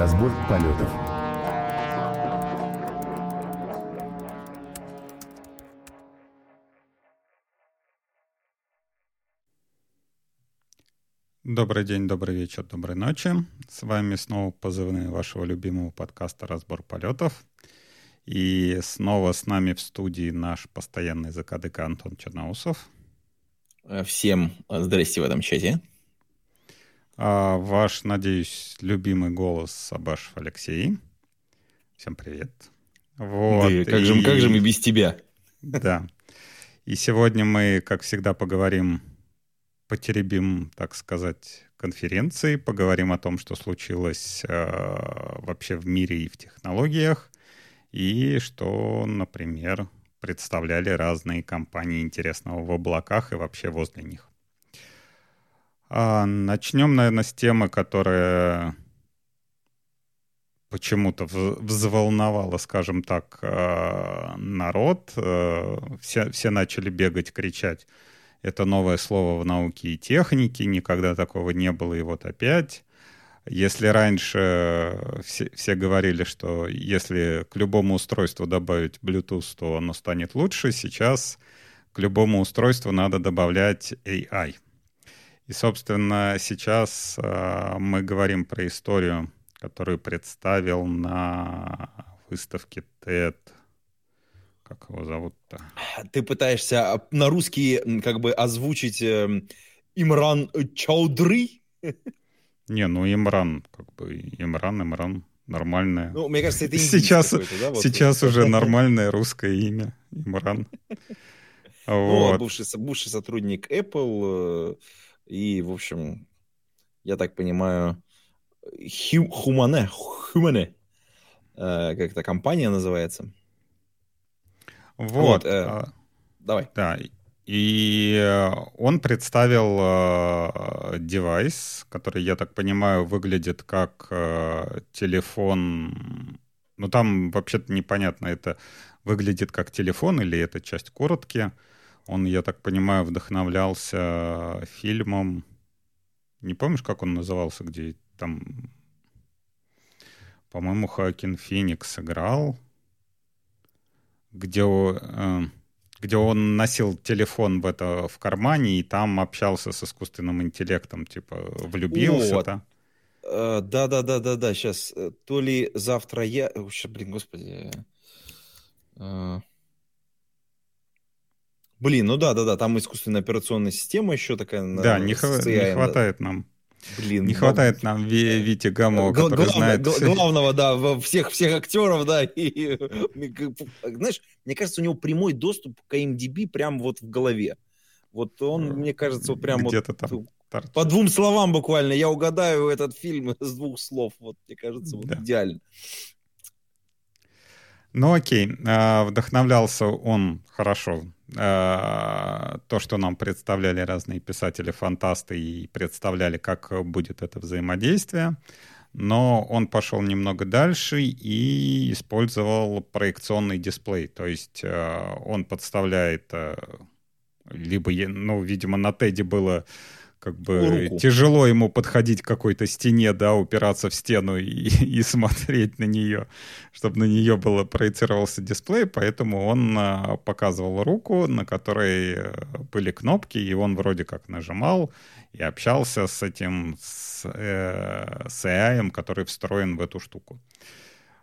Разбор полетов. Добрый день, добрый вечер, доброй ночи. С вами снова позывные вашего любимого подкаста «Разбор полетов». И снова с нами в студии наш постоянный закадыка Антон Черноусов. Всем здрасте в этом чате. А, ваш, надеюсь, любимый голос Сабашев Алексей. Всем привет. Вот. Да, как, и... же, как же мы без тебя? Да. И сегодня мы, как всегда, поговорим, потеребим, так сказать, конференции, поговорим о том, что случилось э, вообще в мире и в технологиях, и что, например, представляли разные компании интересного в облаках и вообще возле них. А, начнем, наверное, с темы, которая почему-то взволновала, скажем так, а, народ. А, все, все начали бегать, кричать. Это новое слово в науке и технике, никогда такого не было, и вот опять. Если раньше все, все говорили, что если к любому устройству добавить Bluetooth, то оно станет лучше, сейчас к любому устройству надо добавлять AI — и, собственно, сейчас э, мы говорим про историю, которую представил на выставке TED. Как его зовут-то? Ты пытаешься а, на русский как бы озвучить э, Имран Чаудры? Не, ну Имран, как бы Имран, Имран, нормальное. Ну, мне кажется, это сейчас, да, вот сейчас уже нормальное русское имя Имран. Ну, вот. бывший, бывший сотрудник Apple, э, и, в общем, я так понимаю, Хумане, Хумане, э, как эта компания называется. Вот. вот э, а, давай. Да. И э, он представил э, девайс, который, я так понимаю, выглядит как э, телефон. Ну, там вообще-то непонятно, это выглядит как телефон или это часть коротки. Он, я так понимаю, вдохновлялся фильмом. Не помнишь, как он назывался, где там, по-моему, Хоакин Феникс играл, где, э, где он носил телефон в, это, в кармане и там общался с искусственным интеллектом, типа влюбился-то. Э, да, да, да, да, да. Сейчас то ли завтра я. Сейчас, блин, господи. Э, Блин, ну да, да, да, там искусственная операционная система еще такая. Да, не, хва- не хватает нам. Блин, не хватает нам Вити Гамо, который главное, знает... Главного, да, всех, всех актеров, да, и, знаешь, мне кажется, у него прямой доступ к IMDb прям вот в голове. Вот он, мне кажется, вот прям Где-то вот там торчит. по двум словам буквально я угадаю этот фильм с двух слов. Вот, мне кажется, вот да. идеально. Ну окей, а, вдохновлялся он хорошо. А, то, что нам представляли разные писатели-фантасты и представляли, как будет это взаимодействие. Но он пошел немного дальше и использовал проекционный дисплей. То есть а, он подставляет либо, ну, видимо, на Теди было как бы руку. тяжело ему подходить к какой-то стене, да, упираться в стену и, и смотреть на нее, чтобы на нее было проецировался дисплей, поэтому он а, показывал руку, на которой э, были кнопки, и он вроде как нажимал и общался с этим с, э, с AI, который встроен в эту штуку.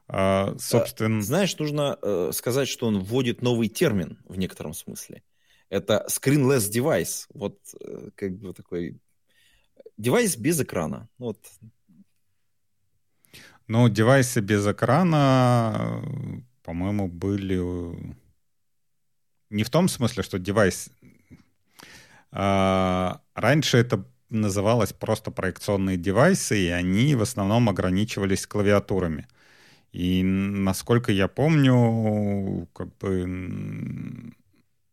А, собственно... Знаешь, нужно э, сказать, что он вводит новый термин в некотором смысле это screenless device. Вот э, как бы такой девайс без экрана. Вот. Ну, девайсы без экрана, по-моему, были не в том смысле, что девайс... А, раньше это называлось просто проекционные девайсы, и они в основном ограничивались клавиатурами. И насколько я помню, как бы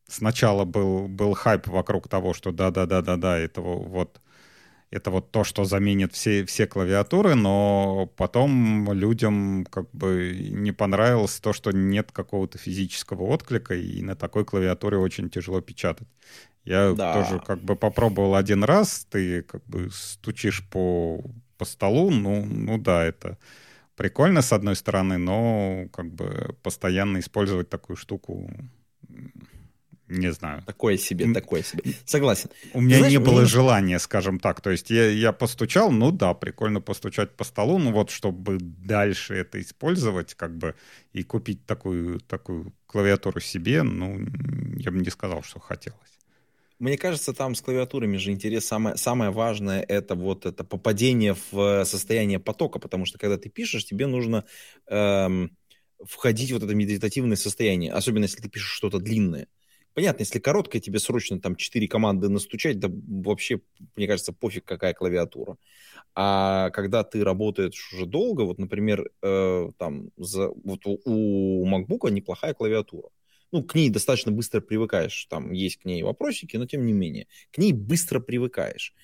сначала был, был хайп вокруг того, что да-да-да-да-да, это вот это вот то, что заменит все, все клавиатуры, но потом людям как бы не понравилось то, что нет какого-то физического отклика, и на такой клавиатуре очень тяжело печатать. Я да. тоже как бы попробовал один раз, ты как бы стучишь по, по столу, ну, ну да, это прикольно с одной стороны, но как бы постоянно использовать такую штуку не знаю. Такое себе, такое себе. Согласен. У меня Знаешь, не было мне... желания, скажем так. То есть я, я постучал, ну да, прикольно постучать по столу, ну вот, чтобы дальше это использовать, как бы, и купить такую, такую клавиатуру себе, ну, я бы не сказал, что хотелось. Мне кажется, там с клавиатурами же интерес самое, самое важное это вот это попадение в состояние потока, потому что когда ты пишешь, тебе нужно эм, входить в вот это медитативное состояние, особенно если ты пишешь что-то длинное. Понятно, если короткая, тебе срочно там 4 команды настучать, да вообще, мне кажется, пофиг, какая клавиатура. А когда ты работаешь уже долго, вот, например, э, там, за, вот у MacBook неплохая клавиатура. Ну, к ней достаточно быстро привыкаешь. Там есть к ней вопросики, но тем не менее. К ней быстро привыкаешь.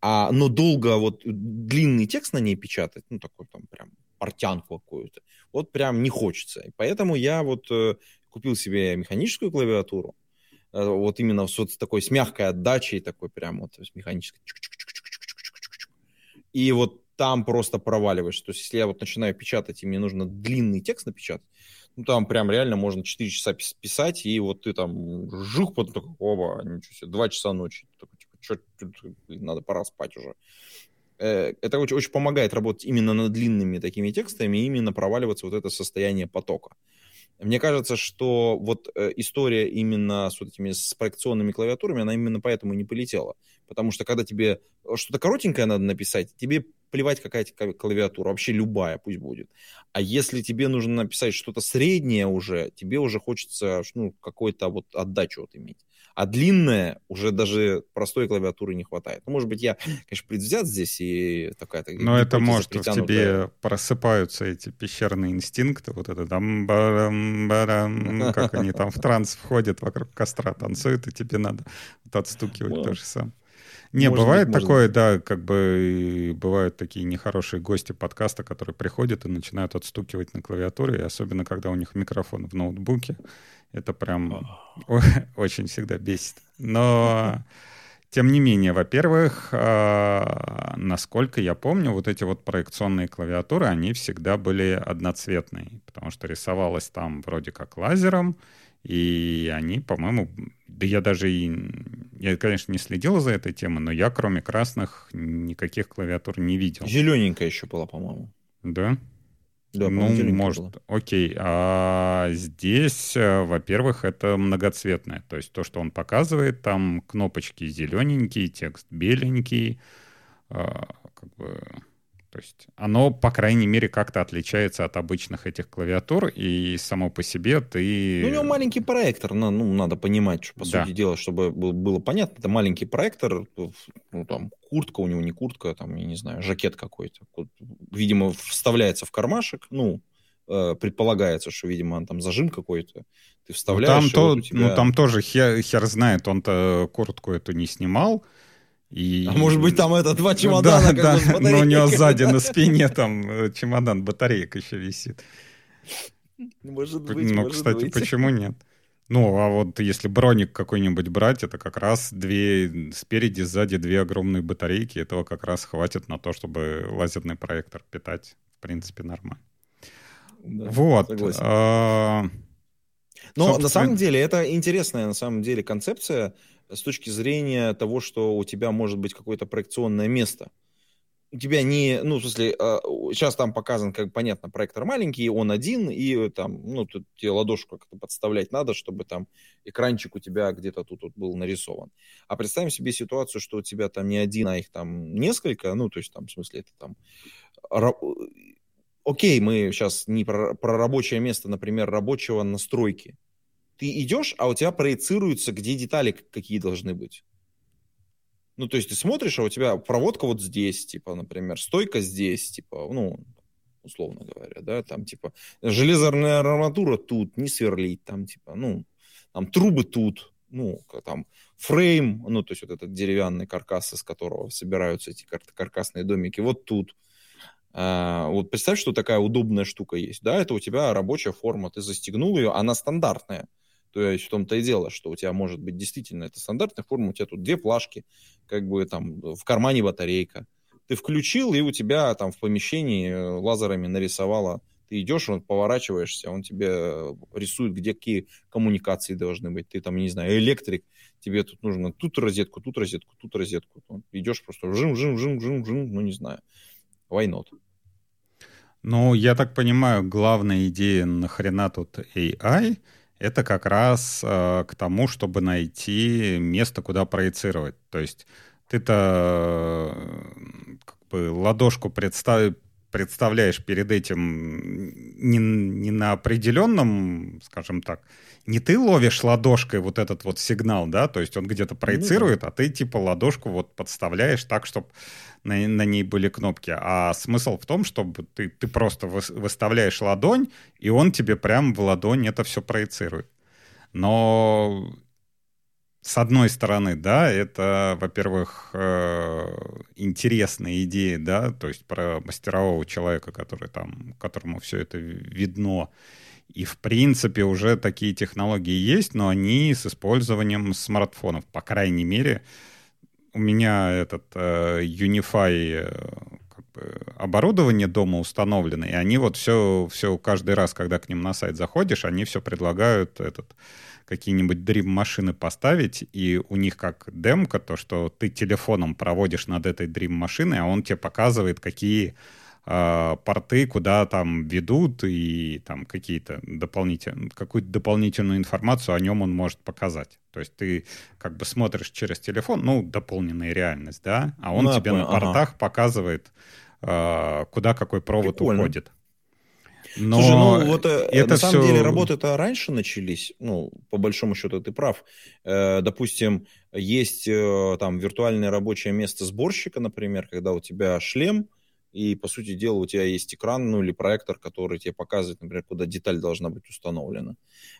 А, но долго вот длинный текст на ней печатать, ну, такой там прям портянку какую-то, вот прям не хочется. И поэтому я вот э, купил себе механическую клавиатуру, вот именно с такой с мягкой отдачей, такой прям вот механической. И вот там просто проваливаешь. То есть если я вот начинаю печатать, и мне нужно длинный текст напечатать, ну там прям реально можно 4 часа писать, и вот ты там жух, потом такой, оба, ничего себе, 2 часа ночи. Такой, типа, что, надо пора спать уже. Э, это очень, очень помогает работать именно над длинными такими текстами, именно проваливаться вот это состояние потока. Мне кажется, что вот э, история именно с вот этими с проекционными клавиатурами, она именно поэтому не полетела. Потому что когда тебе что-то коротенькое надо написать, тебе плевать какая-то клавиатура, вообще любая пусть будет. А если тебе нужно написать что-то среднее уже, тебе уже хочется ну, какой-то вот отдачу вот иметь. А длинная уже даже простой клавиатуры не хватает. Ну, может быть, я, конечно, предвзят здесь и такая... Но это может в тебе просыпаются эти пещерные инстинкты, вот это там барам, барам, как они там в транс входят, вокруг костра танцуют, и тебе надо отстукивать то же самое. Не, может бывает быть, такое, быть. да, как бы бывают такие нехорошие гости подкаста, которые приходят и начинают отстукивать на клавиатуре, и особенно когда у них микрофон в ноутбуке. Это прям очень всегда бесит. Но тем не менее, во-первых, а, насколько я помню, вот эти вот проекционные клавиатуры, они всегда были одноцветные, потому что рисовалось там вроде как лазером, и они, по-моему, да я даже и... Я, конечно, не следил за этой темой, но я, кроме красных, никаких клавиатур не видел. Зелененькая еще была, по-моему. Да? Да, ну, может, было. окей. А здесь, э, во-первых, это многоцветное. То есть то, что он показывает, там кнопочки зелененькие, текст беленький. А, как бы то есть оно, по крайней мере, как-то отличается от обычных этих клавиатур, и само по себе ты... Ну, у него маленький проектор, ну, надо понимать, что, по да. сути дела, чтобы было понятно, это маленький проектор, ну, там, куртка у него, не куртка, там, я не знаю, жакет какой-то. Видимо, вставляется в кармашек, ну, э, предполагается, что, видимо, он там зажим какой-то, ты вставляешь... Ну, там, то, вот тебя... ну, там тоже хер, хер знает, он-то куртку эту не снимал, и... А может быть, там это два чемодана, да, да, но у него сзади на спине там э, чемодан батареек еще висит. Может быть, Ну, может кстати, быть. почему нет? Ну, а вот если броник какой-нибудь брать, это как раз две спереди, сзади две огромные батарейки. Этого как раз хватит на то, чтобы лазерный проектор питать. В принципе, нормально. Да, вот. А, Но собственно... на самом деле это интересная на самом деле концепция с точки зрения того, что у тебя может быть какое-то проекционное место. У тебя не, ну, в смысле, сейчас а, там показан, как понятно, проектор маленький, он один, и там, ну, тут тебе ладошку как-то подставлять надо, чтобы там экранчик у тебя где-то тут вот был нарисован. А представим себе ситуацию, что у тебя там не один, а их там несколько, ну, то есть там, в смысле, это там... Окей, мы сейчас не про, про рабочее место, например, рабочего настройки ты идешь, а у тебя проецируется, где детали какие должны быть. Ну, то есть ты смотришь, а у тебя проводка вот здесь, типа, например, стойка здесь, типа, ну, условно говоря, да, там, типа, железная арматура тут, не сверлить, там, типа, ну, там, трубы тут, ну, там, фрейм, ну, то есть вот этот деревянный каркас, из которого собираются эти кар- каркасные домики, вот тут. А, вот представь, что такая удобная штука есть, да, это у тебя рабочая форма, ты застегнул ее, она стандартная, то есть в том-то и дело, что у тебя может быть действительно это стандартная форма, у тебя тут две плашки, как бы там в кармане батарейка. Ты включил, и у тебя там в помещении э, лазерами нарисовало. Ты идешь, он поворачиваешься, он тебе э, рисует, где какие коммуникации должны быть. Ты там, не знаю, электрик, тебе тут нужно тут розетку, тут розетку, тут розетку. идешь просто жим, жим, жим, жим, жим, ну не знаю. Why not? Ну, я так понимаю, главная идея нахрена тут AI — это как раз э, к тому, чтобы найти место, куда проецировать. То есть ты-то э, как бы ладошку представ... представляешь перед этим не, не на определенном, скажем так, не ты ловишь ладошкой вот этот вот сигнал, да, то есть он где-то проецирует, ну, да. а ты типа ладошку вот подставляешь так, чтобы на, на ней были кнопки. А смысл в том, чтобы ты, ты просто выставляешь ладонь, и он тебе прямо в ладонь это все проецирует. Но с одной стороны, да, это, во-первых, э, интересная идея, да, то есть про мастерового человека, который там, которому все это видно, и, в принципе, уже такие технологии есть, но они с использованием смартфонов. По крайней мере, у меня этот э, Unify э, как бы, оборудование дома установлено, и они вот все, все каждый раз, когда к ним на сайт заходишь, они все предлагают этот какие-нибудь Dream-машины поставить, и у них как демка, то, что ты телефоном проводишь над этой Dream-машиной, а он тебе показывает, какие э, порты куда там ведут и там какие-то дополнительные, какую-то дополнительную информацию о нем он может показать. То есть ты как бы смотришь через телефон, ну, дополненная реальность, да, а он ну, тебе на портах ага. показывает, э, куда какой провод Прикольно. уходит. Но Слушай, ну вот э, это на самом все... деле работы-то раньше начались, ну, по большому счету ты прав. Э, допустим, есть э, там виртуальное рабочее место сборщика, например, когда у тебя шлем, и, по сути дела, у тебя есть экран, ну, или проектор, который тебе показывает, например, куда деталь должна быть установлена.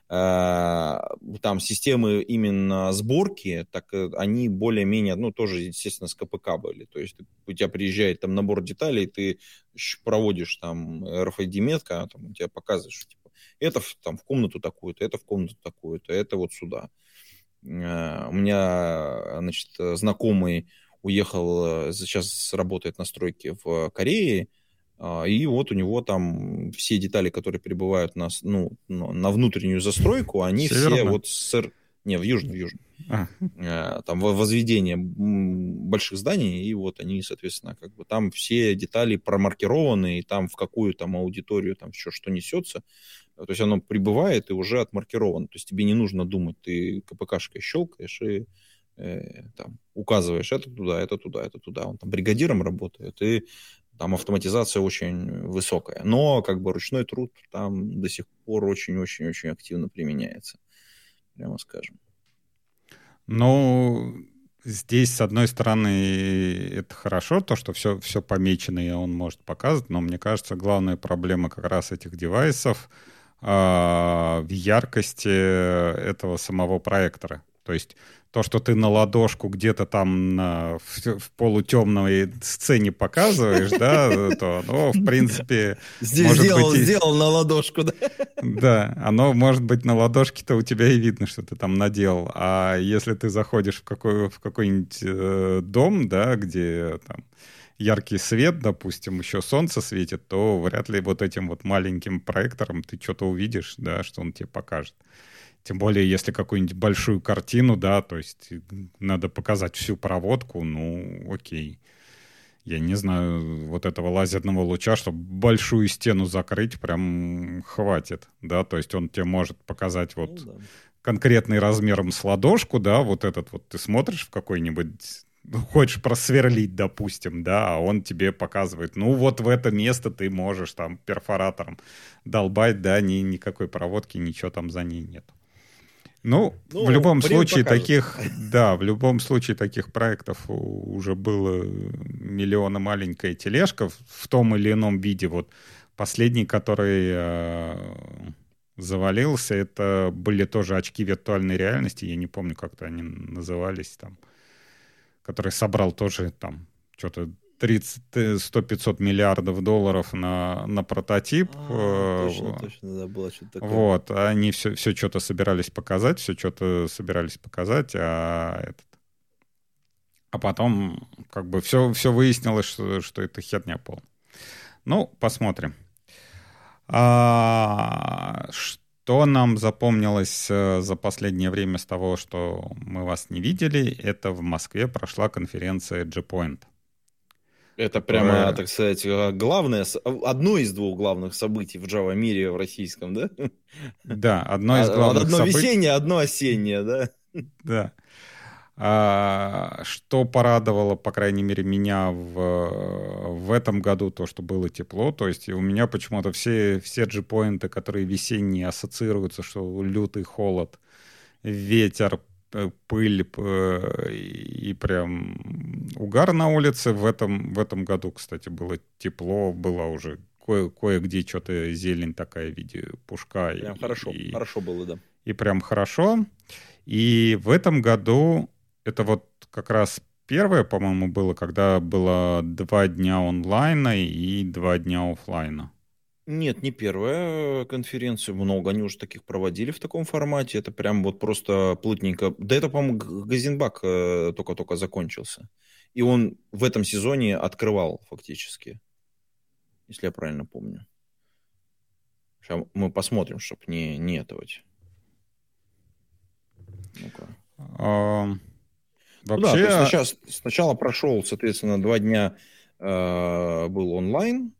А, там системы именно сборки, так э, они более-менее, ну, тоже, естественно, с КПК были. То есть у тебя приезжает там набор деталей, ты проводишь там RFID-метка, там, у тебя показывает, что типа, это в, там, в комнату такую-то, это в комнату такую-то, это вот сюда. А, у меня, значит, знакомый уехал, э, сейчас работает на стройке в Корее, а, и вот у него там все детали, которые прибывают на, ну, на внутреннюю застройку, они Северно? все вот с... Не, в южном, в южном. А. Э, там возведение больших зданий, и вот они, соответственно, как бы там все детали промаркированы, и там в какую там аудиторию там все, что несется, то есть оно прибывает и уже отмаркировано. То есть тебе не нужно думать, ты КПКшкой щелкаешь и э, там, указываешь это туда, это туда, это туда. Он там бригадиром работает, и там автоматизация очень высокая. Но как бы ручной труд там до сих пор очень-очень-очень активно применяется, прямо скажем. Ну, здесь, с одной стороны, это хорошо, то, что все, все помечено, и он может показывать, но мне кажется, главная проблема как раз этих девайсов э, в яркости этого самого проектора. То есть то, что ты на ладошку где-то там на, в, в полутемной сцене показываешь, да, то оно, в принципе... Здесь сделал, быть, сделал на ладошку, да? Да, оно, может быть, на ладошке-то у тебя и видно, что ты там надел. А если ты заходишь в, какой, в какой-нибудь э, дом, да, где там яркий свет, допустим, еще солнце светит, то вряд ли вот этим вот маленьким проектором ты что-то увидишь, да, что он тебе покажет. Тем более, если какую-нибудь большую картину, да, то есть надо показать всю проводку, ну, окей. Я не знаю, вот этого лазерного луча, чтобы большую стену закрыть, прям хватит, да, то есть он тебе может показать вот ну, да. конкретный размером с ладошку, да, вот этот вот ты смотришь в какой-нибудь ну, хочешь просверлить, допустим, да, а он тебе показывает, ну вот в это место ты можешь там перфоратором долбать, да, ни, никакой проводки, ничего там за ней нет. Ну, ну в любом случае покажет. таких, да, в любом случае таких проектов уже было миллиона маленькая тележка в том или ином виде. Вот последний, который э, завалился, это были тоже очки виртуальной реальности, я не помню, как-то они назывались там, который собрал тоже там что-то 100-500 миллиардов долларов на, на прототип. А, точно, точно, да, было что-то такое. Вот, они все, все что-то собирались показать, все что-то собирались показать, а этот А потом как бы все, все выяснилось, что, что это херня пол. Ну, посмотрим. А, что нам запомнилось э, за последнее время с того, что мы вас не видели, это в Москве прошла конференция G-Point. Это прямо, так сказать, э, главное, одно из двух главных событий в Java мире в российском, да? Да, одно из а, главных одно событий. Одно весеннее, одно осеннее, да? Да. А, что порадовало, по крайней мере, меня в, в этом году, то, что было тепло. То есть у меня почему-то все, все G-поинты, которые весенние, ассоциируются, что лютый холод, ветер, пыль и прям угар на улице. В этом, в этом году, кстати, было тепло, было уже кое- кое-где что-то зелень такая в виде пушка. Прям и, хорошо, и, хорошо было, да. И прям хорошо. И в этом году это вот как раз первое, по-моему, было, когда было два дня онлайна и два дня офлайна. Нет, не первая конференция, много они уже таких проводили в таком формате, это прям вот просто плотненько. Да это, по-моему, Газенбак э, только-только закончился. И он в этом сезоне открывал фактически, если я правильно помню. Сейчас мы посмотрим, чтобы не, не этого. Ну-ка. А, вообще... Ну да, сначала, сначала прошел, соответственно, два дня э, был онлайн,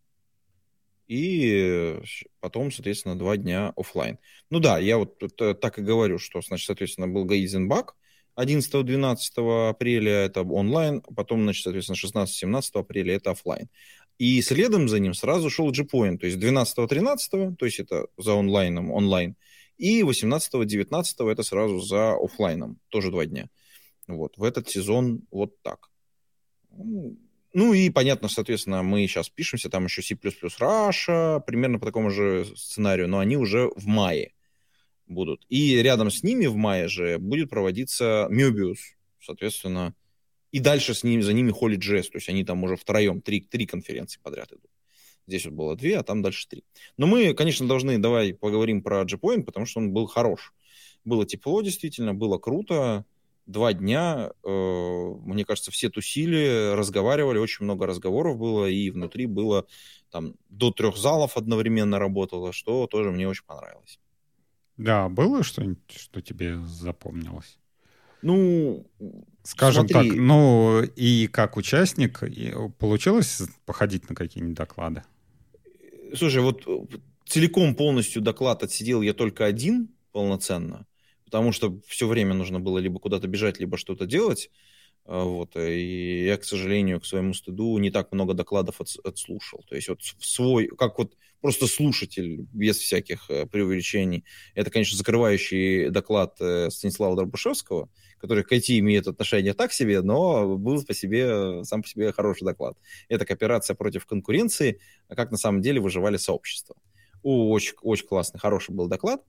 и потом, соответственно, два дня офлайн. Ну да, я вот так и говорю, что, значит, соответственно, был Гайзенбак 11-12 апреля, это онлайн, потом, значит, соответственно, 16-17 апреля это офлайн. И следом за ним сразу шел G-Point, то есть 12-13, то есть это за онлайном, онлайн, и 18-19 это сразу за офлайном, тоже два дня. Вот, в этот сезон вот так. Ну, и понятно, соответственно, мы сейчас пишемся, там еще C++ Russia, примерно по такому же сценарию, но они уже в мае будут. И рядом с ними в мае же будет проводиться Möbius, соответственно, и дальше с ними, за ними Holy.js, то есть они там уже втроем, три, три конференции подряд идут. Здесь вот было две, а там дальше три. Но мы, конечно, должны, давай поговорим про Gpoint, потому что он был хорош. Было тепло, действительно, было круто два дня, э, мне кажется, все тусили, разговаривали, очень много разговоров было, и внутри было там до трех залов одновременно работало, что тоже мне очень понравилось. Да, было что-нибудь, что тебе запомнилось? Ну, скажем смотри. так, ну и как участник получилось походить на какие-нибудь доклады? Слушай, вот целиком полностью доклад отсидел я только один полноценно потому что все время нужно было либо куда-то бежать, либо что-то делать. А, вот, и я, к сожалению, к своему стыду не так много докладов от, отслушал. То есть вот свой, как вот просто слушатель, без всяких э, преувеличений. Это, конечно, закрывающий доклад э, Станислава Дробышевского, который к IT имеет отношение так себе, но был по себе, сам по себе хороший доклад. Это кооперация против конкуренции, а как на самом деле выживали сообщества. Очень, очень классный, хороший был доклад.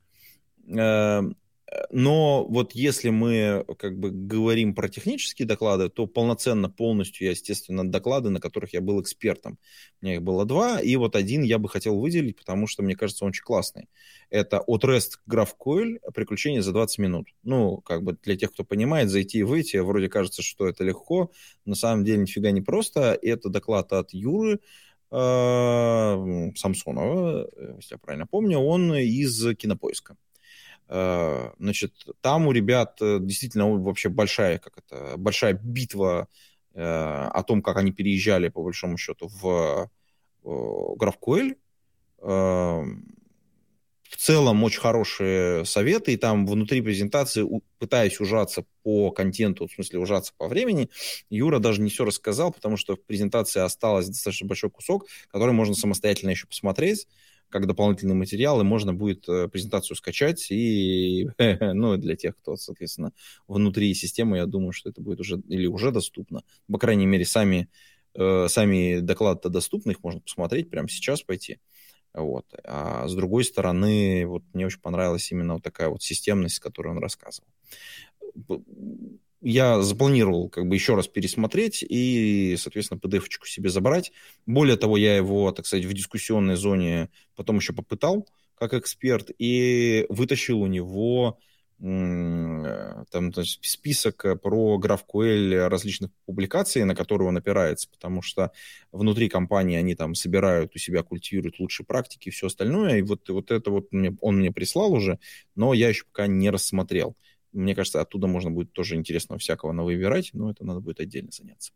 Но вот если мы как бы говорим про технические доклады, то полноценно, полностью я, естественно, доклады, на которых я был экспертом. У меня их было два, и вот один я бы хотел выделить, потому что, мне кажется, он очень классный. Это от REST GraphQL «Приключения за 20 минут». Ну, как бы для тех, кто понимает, зайти и выйти, вроде кажется, что это легко, на самом деле нифига не просто. Это доклад от Юры, э, Самсонова, если я правильно помню, он из Кинопоиска. Э, значит, там у ребят э, действительно вообще большая, как это, большая битва э, о том, как они переезжали, по большому счету, в GraphQL. В целом очень хорошие советы, и там внутри презентации, пытаясь ужаться по контенту, в смысле ужаться по времени, Юра даже не все рассказал, потому что в презентации осталось достаточно большой кусок, который можно самостоятельно еще посмотреть как дополнительный материал, и можно будет э, презентацию скачать. И, ну, для тех, кто, соответственно, внутри системы, я думаю, что это будет уже или уже доступно. По крайней мере, сами, э, сами доклады-то доступны, их можно посмотреть прямо сейчас пойти. Вот. А с другой стороны, вот мне очень понравилась именно вот такая вот системность, которую он рассказывал я запланировал как бы еще раз пересмотреть и, соответственно, PDF-очку себе забрать. Более того, я его, так сказать, в дискуссионной зоне потом еще попытал как эксперт и вытащил у него Э, там значит, список э, про GraphQL различных публикаций, на которые он опирается, потому что внутри компании они там собирают у себя, культивируют лучшие практики и все остальное, и вот, вот это вот мне, он мне прислал уже, но я еще пока не рассмотрел. Мне кажется, оттуда можно будет тоже интересного всякого навыбирать, но это надо будет отдельно заняться.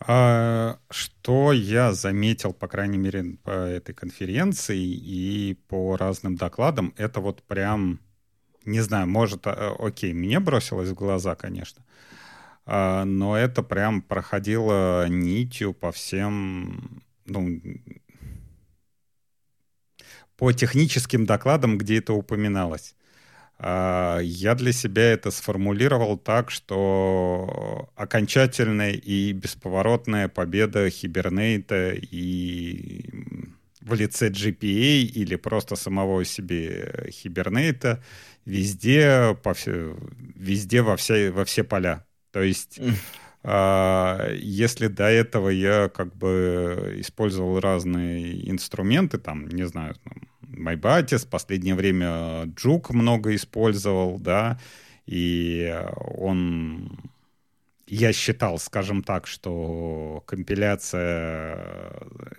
А, что я заметил, по крайней мере, по этой конференции и по разным докладам, это вот прям не знаю, может, а, окей, мне бросилось в глаза, конечно, а, но это прям проходило нитью по всем, ну, по техническим докладам, где это упоминалось. А, я для себя это сформулировал так, что окончательная и бесповоротная победа Хибернейта и в лице GPA или просто самого себе Хибернейта везде, по, везде во, все, во все поля. То есть, э, если до этого я как бы использовал разные инструменты, там, не знаю, MyBatis, в последнее время Джук много использовал, да, и он я считал, скажем так, что компиляция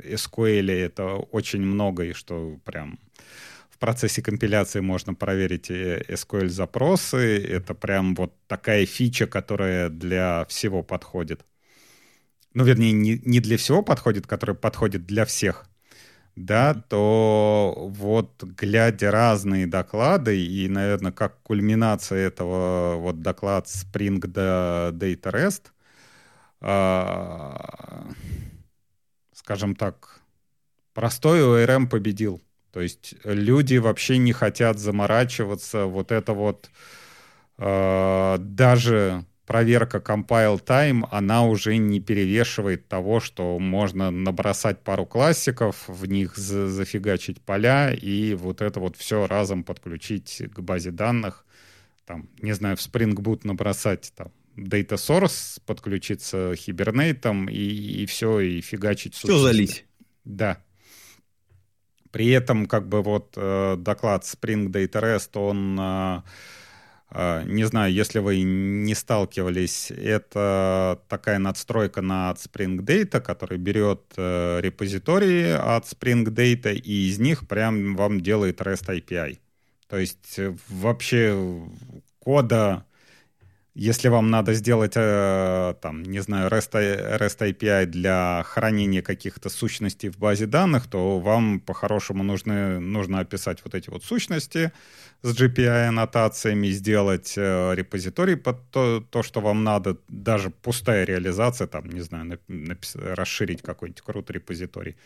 SQL это очень много, и что прям в процессе компиляции можно проверить SQL-запросы. Это прям вот такая фича, которая для всего подходит. Ну, вернее, не, не для всего подходит, которая подходит для всех. Да, то вот глядя разные доклады и, наверное, как кульминация этого вот доклад Spring Data REST, э, скажем так, простой ORM победил. То есть люди вообще не хотят заморачиваться. Вот это вот э, даже проверка compile time, она уже не перевешивает того, что можно набросать пару классиков, в них за зафигачить поля и вот это вот все разом подключить к базе данных. Там, не знаю, в Spring Boot набросать там data source, подключиться хибернейтом и, и все, и фигачить. Все залить. Да. При этом, как бы вот э, доклад Spring Data REST, он, э, э, не знаю, если вы не сталкивались, это такая надстройка над Spring Data, который берет э, репозитории от Spring Data и из них прям вам делает REST API. То есть э, вообще кода если вам надо сделать, э, там, не знаю, REST, REST API для хранения каких-то сущностей в базе данных, то вам по-хорошему нужно, нужно описать вот эти вот сущности с GPI-аннотациями, сделать э, репозиторий под то, то, что вам надо, даже пустая реализация, там, не знаю, расширить какой-нибудь крутой репозиторий.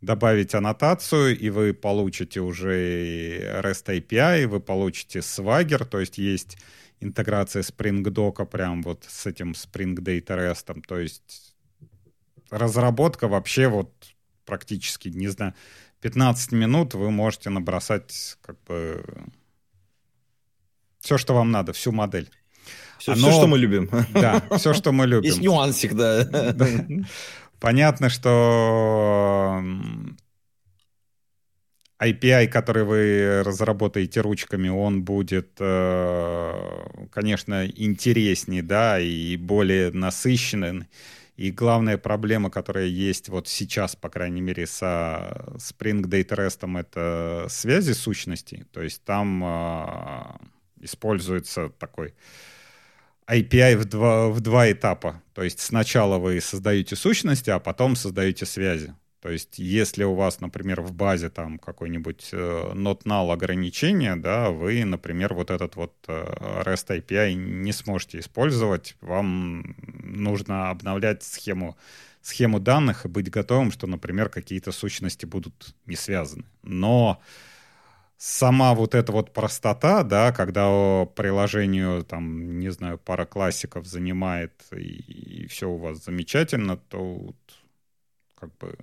Добавить аннотацию, и вы получите уже REST API, вы получите Swagger, то есть есть интеграция Spring Dock прям вот с этим Spring Data REST. То есть разработка вообще вот практически, не знаю, 15 минут вы можете набросать как бы все, что вам надо, всю модель. Все, Оно... все, что мы любим. Да, все, что мы любим. Есть нюансик, да. Понятно, что API, который вы разработаете ручками, он будет, э, конечно, интереснее, да, и более насыщенный. И главная проблема, которая есть вот сейчас, по крайней мере, со Spring Data REST, это связи сущностей. То есть там э, используется такой API в два, в два этапа. То есть сначала вы создаете сущности, а потом создаете связи. То есть, если у вас, например, в базе там какой-нибудь э, not null ограничение, да, вы, например, вот этот вот э, REST API не сможете использовать. Вам нужно обновлять схему, схему данных и быть готовым, что, например, какие-то сущности будут не связаны. Но сама вот эта вот простота, да, когда приложению, там, не знаю, пара классиков занимает и, и все у вас замечательно, то как бы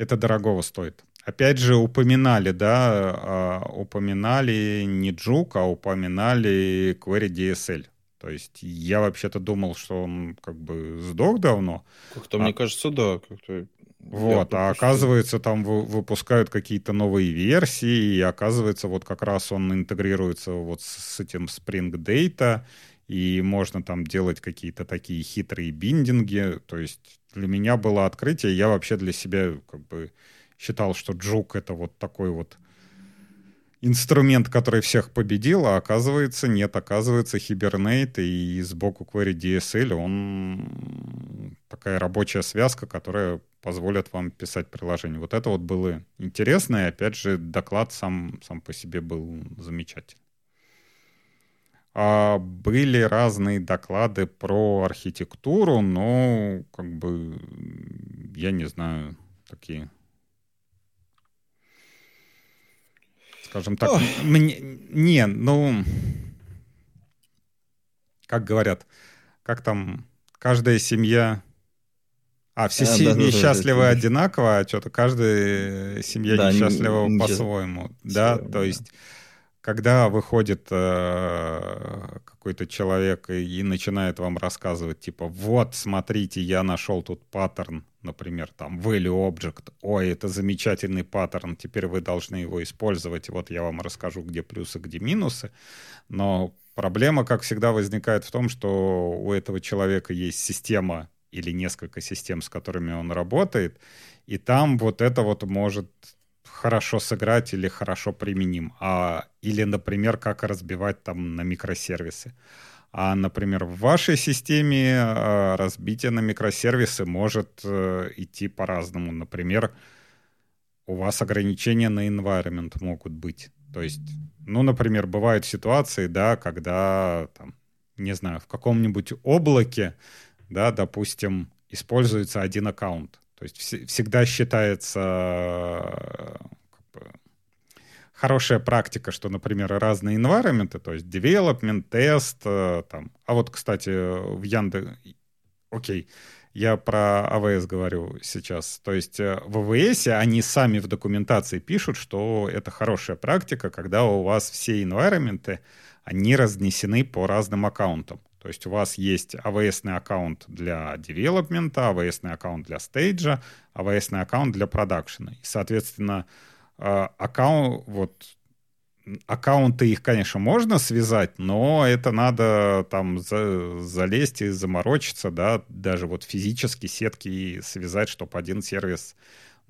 это дорогого стоит. Опять же, упоминали, да, а, упоминали не Juke, а упоминали Query DSL. То есть я вообще-то думал, что он как бы сдох давно. Как-то, а... мне кажется, да. Как-то... Вот, а оказывается, там выпускают какие-то новые версии, и оказывается, вот как раз он интегрируется вот с этим Spring Data, и можно там делать какие-то такие хитрые биндинги. То есть для меня было открытие. Я вообще для себя как бы считал, что Джук — это вот такой вот инструмент, который всех победил, а оказывается нет. Оказывается, Hibernate и сбоку Query DSL, он такая рабочая связка, которая позволит вам писать приложение. Вот это вот было интересно, и опять же доклад сам, сам по себе был замечательный. А были разные доклады про архитектуру, но как бы я не знаю, такие. Скажем так, мне, не, ну, как говорят, как там, каждая семья, а, все а, семьи да, счастливы да, одинаково, а что-то каждая семья да, несчастлива не, по-своему, да, то есть когда выходит э, какой-то человек и, и начинает вам рассказывать, типа, вот, смотрите, я нашел тут паттерн, например, там, value object, ой, это замечательный паттерн, теперь вы должны его использовать, вот я вам расскажу, где плюсы, где минусы, но проблема, как всегда, возникает в том, что у этого человека есть система или несколько систем, с которыми он работает, и там вот это вот может хорошо сыграть или хорошо применим. А, или, например, как разбивать там на микросервисы. А, например, в вашей системе а, разбитие на микросервисы может а, идти по-разному. Например, у вас ограничения на environment могут быть. То есть, ну, например, бывают ситуации, да, когда, там, не знаю, в каком-нибудь облаке, да, допустим, используется один аккаунт. То есть вс- всегда считается как бы, хорошая практика, что, например, разные environment, то есть development, тест, э, там. А вот, кстати, в Яндекс... Окей, я про AWS говорю сейчас. То есть э, в AWS они сами в документации пишут, что это хорошая практика, когда у вас все environment, они разнесены по разным аккаунтам. То есть у вас есть AWS аккаунт для development, AWS аккаунт для стейджа, AWS аккаунт для продакшена. И, соответственно, э, аккаунт, вот, аккаунты их, конечно, можно связать, но это надо там за, залезть и заморочиться, да, даже вот физически сетки связать, чтобы один сервис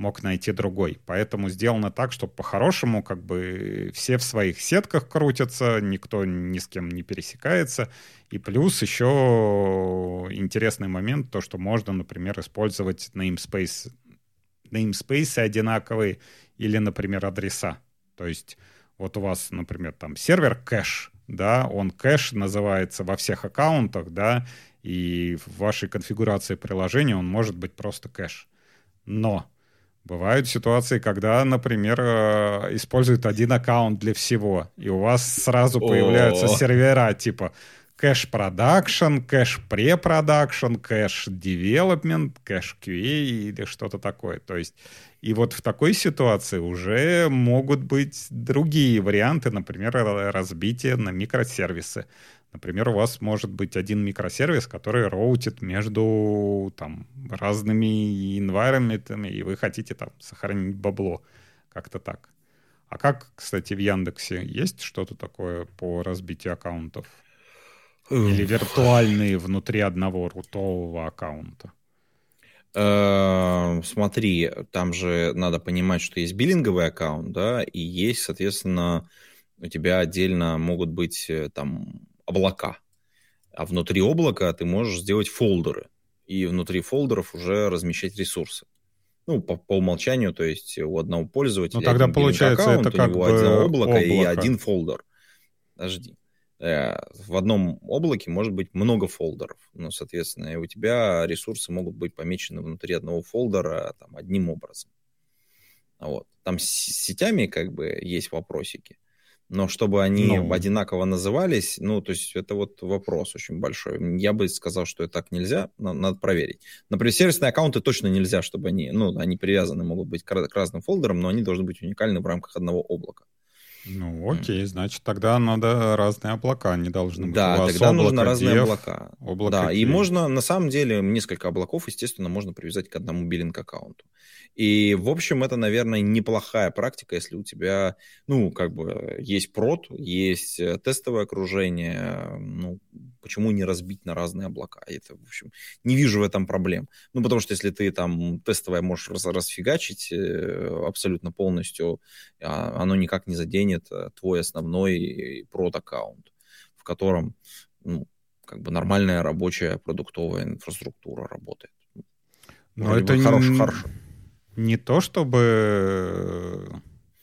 мог найти другой. Поэтому сделано так, чтобы по-хорошему как бы все в своих сетках крутятся, никто ни с кем не пересекается. И плюс еще интересный момент, то, что можно, например, использовать namespace, namespace одинаковые или, например, адреса. То есть вот у вас, например, там сервер кэш, да, он кэш называется во всех аккаунтах, да, и в вашей конфигурации приложения он может быть просто кэш. Но Бывают ситуации, когда, например, э, используют один аккаунт для всего, и у вас сразу появляются сервера типа кэш production, кэш pre-production, кэш development, кэш QA или что-то такое. То есть и вот в такой ситуации уже могут быть другие варианты, например, разбитие на микросервисы. Например, у вас может быть один микросервис, который роутит между там, разными environment ами, и вы хотите там сохранить бабло. Как-то так. А как, кстати, в Яндексе есть что-то такое по разбитию аккаунтов? Или виртуальные внутри одного рутового аккаунта? Э, смотри, там же надо понимать, что есть биллинговый аккаунт, да, и есть, соответственно, у тебя отдельно могут быть э, там облака. А внутри облака ты можешь сделать фолдеры. И внутри фолдеров уже размещать ресурсы. Ну, по, по умолчанию, то есть у одного пользователя ну, тогда получается аккаунт, это как у него бы одно облако, облако и один фолдер. Подожди. Э, в одном облаке может быть много фолдеров. Ну, соответственно, и у тебя ресурсы могут быть помечены внутри одного фолдера там, одним образом. Вот. Там с сетями как бы есть вопросики но чтобы они ну... одинаково назывались, ну, то есть это вот вопрос очень большой. Я бы сказал, что это так нельзя, надо проверить. Например, сервисные аккаунты точно нельзя, чтобы они, ну, они привязаны могут быть к разным фолдерам, но они должны быть уникальны в рамках одного облака. Ну, окей, значит, тогда надо разные облака, они должны быть. Да, тогда нужно разные dev, облака. Облако да, dev. и можно, на самом деле, несколько облаков, естественно, можно привязать к одному биллинг-аккаунту. И, в общем, это, наверное, неплохая практика, если у тебя, ну, как бы, есть прод, есть э, тестовое окружение, ну, почему не разбить на разные облака? Это, в общем, не вижу в этом проблем. Ну, потому что если ты там тестовое можешь раз, расфигачить э, абсолютно полностью, а, оно никак не заденет э, твой основной прод-аккаунт, в котором, ну, как бы нормальная рабочая продуктовая инфраструктура работает. Но это хорошо, не... хорошо не то чтобы...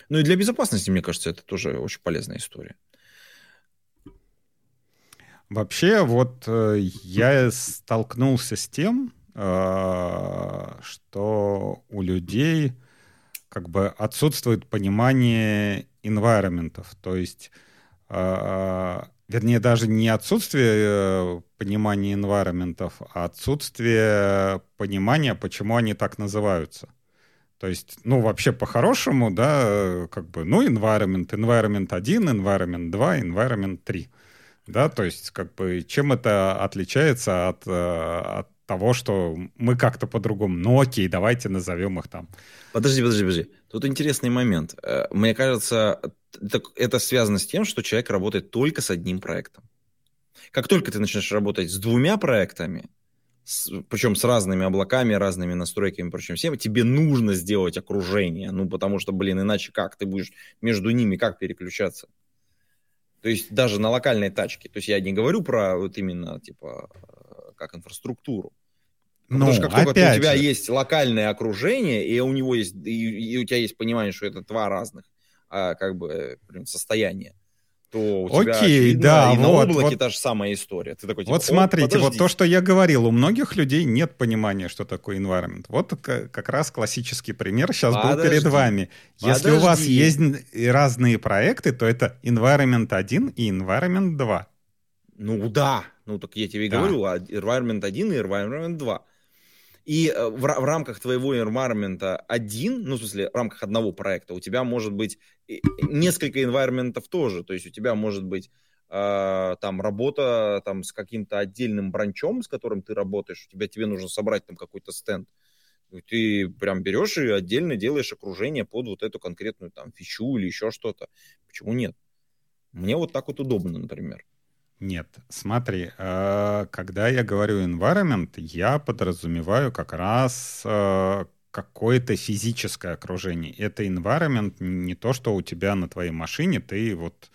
Ну и для безопасности, мне кажется, это тоже очень полезная история. Вообще, вот э, я столкнулся с тем, э, что у людей как бы отсутствует понимание инвайроментов. То есть, э, вернее, даже не отсутствие понимания инвайроментов, а отсутствие понимания, почему они так называются. То есть, ну, вообще по-хорошему, да, как бы, ну, environment, environment 1, environment 2, environment 3. Да, то есть, как бы, чем это отличается от, э, от того, что мы как-то по-другому, ну, окей, давайте назовем их там. Подожди, подожди, подожди. Тут интересный момент. Э, мне кажется, это, связано с тем, что человек работает только с одним проектом. Как только ты начинаешь работать с двумя проектами, с, причем с разными облаками, разными настройками, причем всем, тебе нужно сделать окружение, ну, потому что, блин, иначе как ты будешь между ними, как переключаться? То есть даже на локальной тачке. То есть я не говорю про вот именно, типа, как инфраструктуру. Ну, Потому что как только у тебя же. есть локальное окружение, и у него есть, и, и у тебя есть понимание, что это два разных а, как бы состояния, то у тебя Окей, да, и вот, на облаке вот, та же самая история. Ты такой, типа, вот смотрите, вот то, что я говорил, у многих людей нет понимания, что такое environment. Вот как раз классический пример сейчас подожди, был перед вами. Если подожди. у вас есть разные проекты, то это environment 1 и environment 2. Ну да, ну так я тебе и да. говорю, а environment 1 и environment 2. И э, в, в рамках твоего environment один, ну, в смысле, в рамках одного проекта у тебя может быть несколько environment тоже. То есть у тебя может быть э, там работа там с каким-то отдельным бранчом, с которым ты работаешь, у тебя тебе нужно собрать там какой-то стенд. Ты прям берешь и отдельно делаешь окружение под вот эту конкретную там фичу или еще что-то. Почему нет? Мне вот так вот удобно, например. Нет, смотри, э, когда я говорю environment, я подразумеваю как раз э, какое-то физическое окружение. Это environment не то, что у тебя на твоей машине ты вот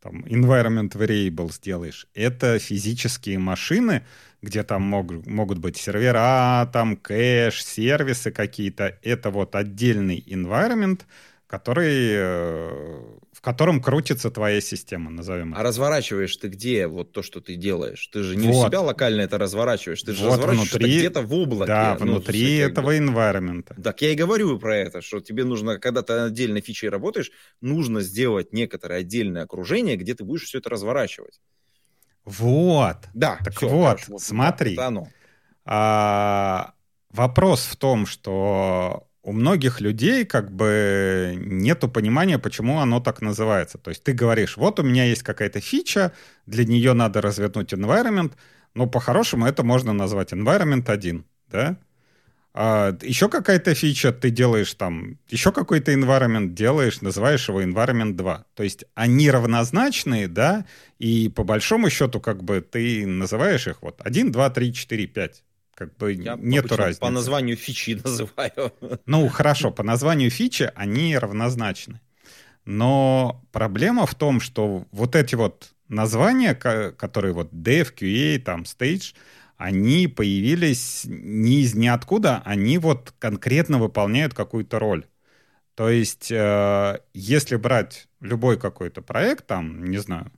там environment variable сделаешь. Это физические машины, где там мог, могут быть сервера, там кэш, сервисы какие-то. Это вот отдельный environment, который э, котором крутится твоя система, назовем это. А разворачиваешь ты где вот то, что ты делаешь? Ты же не вот. у себя локально это разворачиваешь, ты же вот разворачиваешь внутри, где-то в облаке. Да, ну, внутри этого бы. environment. Так я и говорю про это, что тебе нужно, когда ты отдельной фичей работаешь, нужно сделать некоторое отдельное окружение, где ты будешь все это разворачивать. Вот. Да. Так все, вот, хорошо, вот, смотри. Это оно. А, вопрос в том, что у многих людей как бы нету понимания, почему оно так называется. То есть ты говоришь, вот у меня есть какая-то фича, для нее надо развернуть environment, но по-хорошему это можно назвать environment 1, да? А еще какая-то фича ты делаешь там, еще какой-то environment делаешь, называешь его environment 2. То есть они равнозначные, да, и по большому счету как бы ты называешь их вот 1, 2, 3, 4, 5. Как бы Я нету разницы. По названию фичи называю. Ну, хорошо, по названию фичи они равнозначны. Но проблема в том, что вот эти вот названия, которые вот Dev, QA, там, Stage, они появились не из ниоткуда, они вот конкретно выполняют какую-то роль. То есть, э, если брать любой какой-то проект, там, не знаю,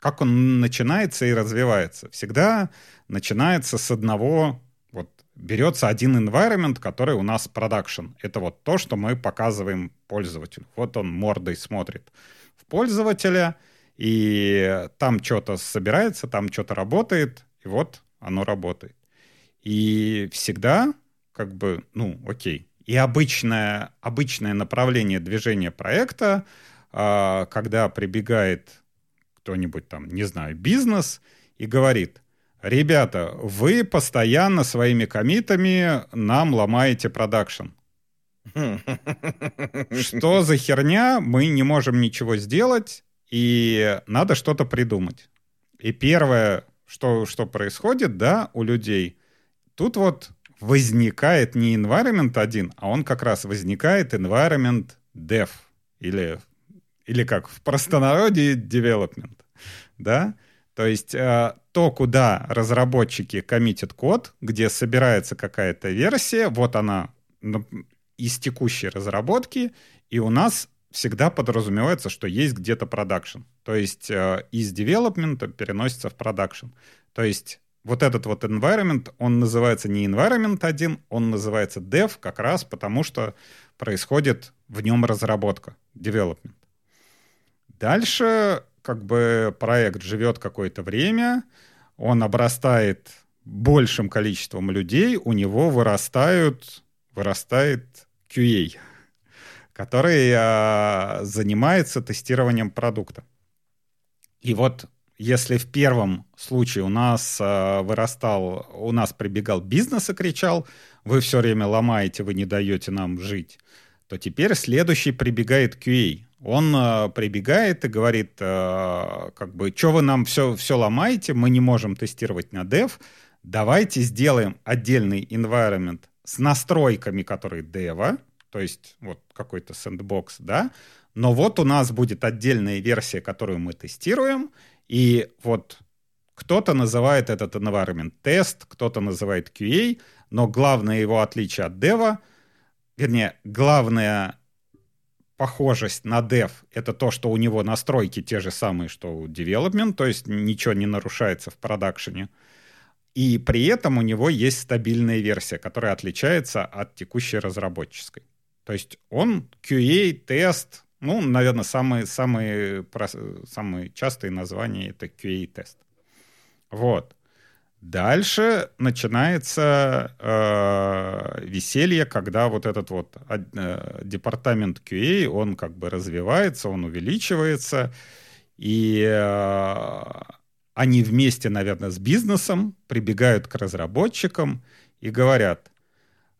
как он начинается и развивается. Всегда начинается с одного, вот берется один environment, который у нас production. Это вот то, что мы показываем пользователю. Вот он мордой смотрит в пользователя, и там что-то собирается, там что-то работает, и вот оно работает. И всегда, как бы, ну, окей. И обычное, обычное направление движения проекта а, когда прибегает кто-нибудь там, не знаю, бизнес и говорит, ребята, вы постоянно своими комитами нам ломаете продакшн. Что за херня? Мы не можем ничего сделать, и надо что-то придумать. И первое, что, что происходит, да, у людей, тут вот возникает не environment один, а он как раз возникает environment dev, или, или как в простонародье development, да, то есть э, то, куда разработчики коммитят код, где собирается какая-то версия, вот она из текущей разработки, и у нас всегда подразумевается, что есть где-то production. То есть э, из development а переносится в production. То есть вот этот вот environment, он называется не environment один, он называется dev как раз потому, что происходит в нем разработка, development. Дальше как бы проект живет какое-то время, он обрастает большим количеством людей, у него вырастают, вырастает QA, который а, занимается тестированием продукта. И вот если в первом случае у нас а, вырастал, у нас прибегал бизнес и кричал, вы все время ломаете, вы не даете нам жить, то теперь следующий прибегает QA. Он а, прибегает и говорит, а, как бы, что вы нам все, все ломаете, мы не можем тестировать на dev, давайте сделаем отдельный environment с настройками, которые дева, то есть вот какой-то сэндбокс, да, но вот у нас будет отдельная версия, которую мы тестируем, и вот кто-то называет этот environment тест, кто-то называет QA, но главное его отличие от дева, вернее, главная похожесть на dev — это то, что у него настройки те же самые, что у development, то есть ничего не нарушается в продакшене. И при этом у него есть стабильная версия, которая отличается от текущей разработческой. То есть он QA, тест, ну, наверное, самые, самые, самые частые названия это QA-тест. Вот. Дальше начинается э, веселье, когда вот этот вот э, департамент QA, он как бы развивается, он увеличивается, и э, они вместе, наверное, с бизнесом прибегают к разработчикам и говорят,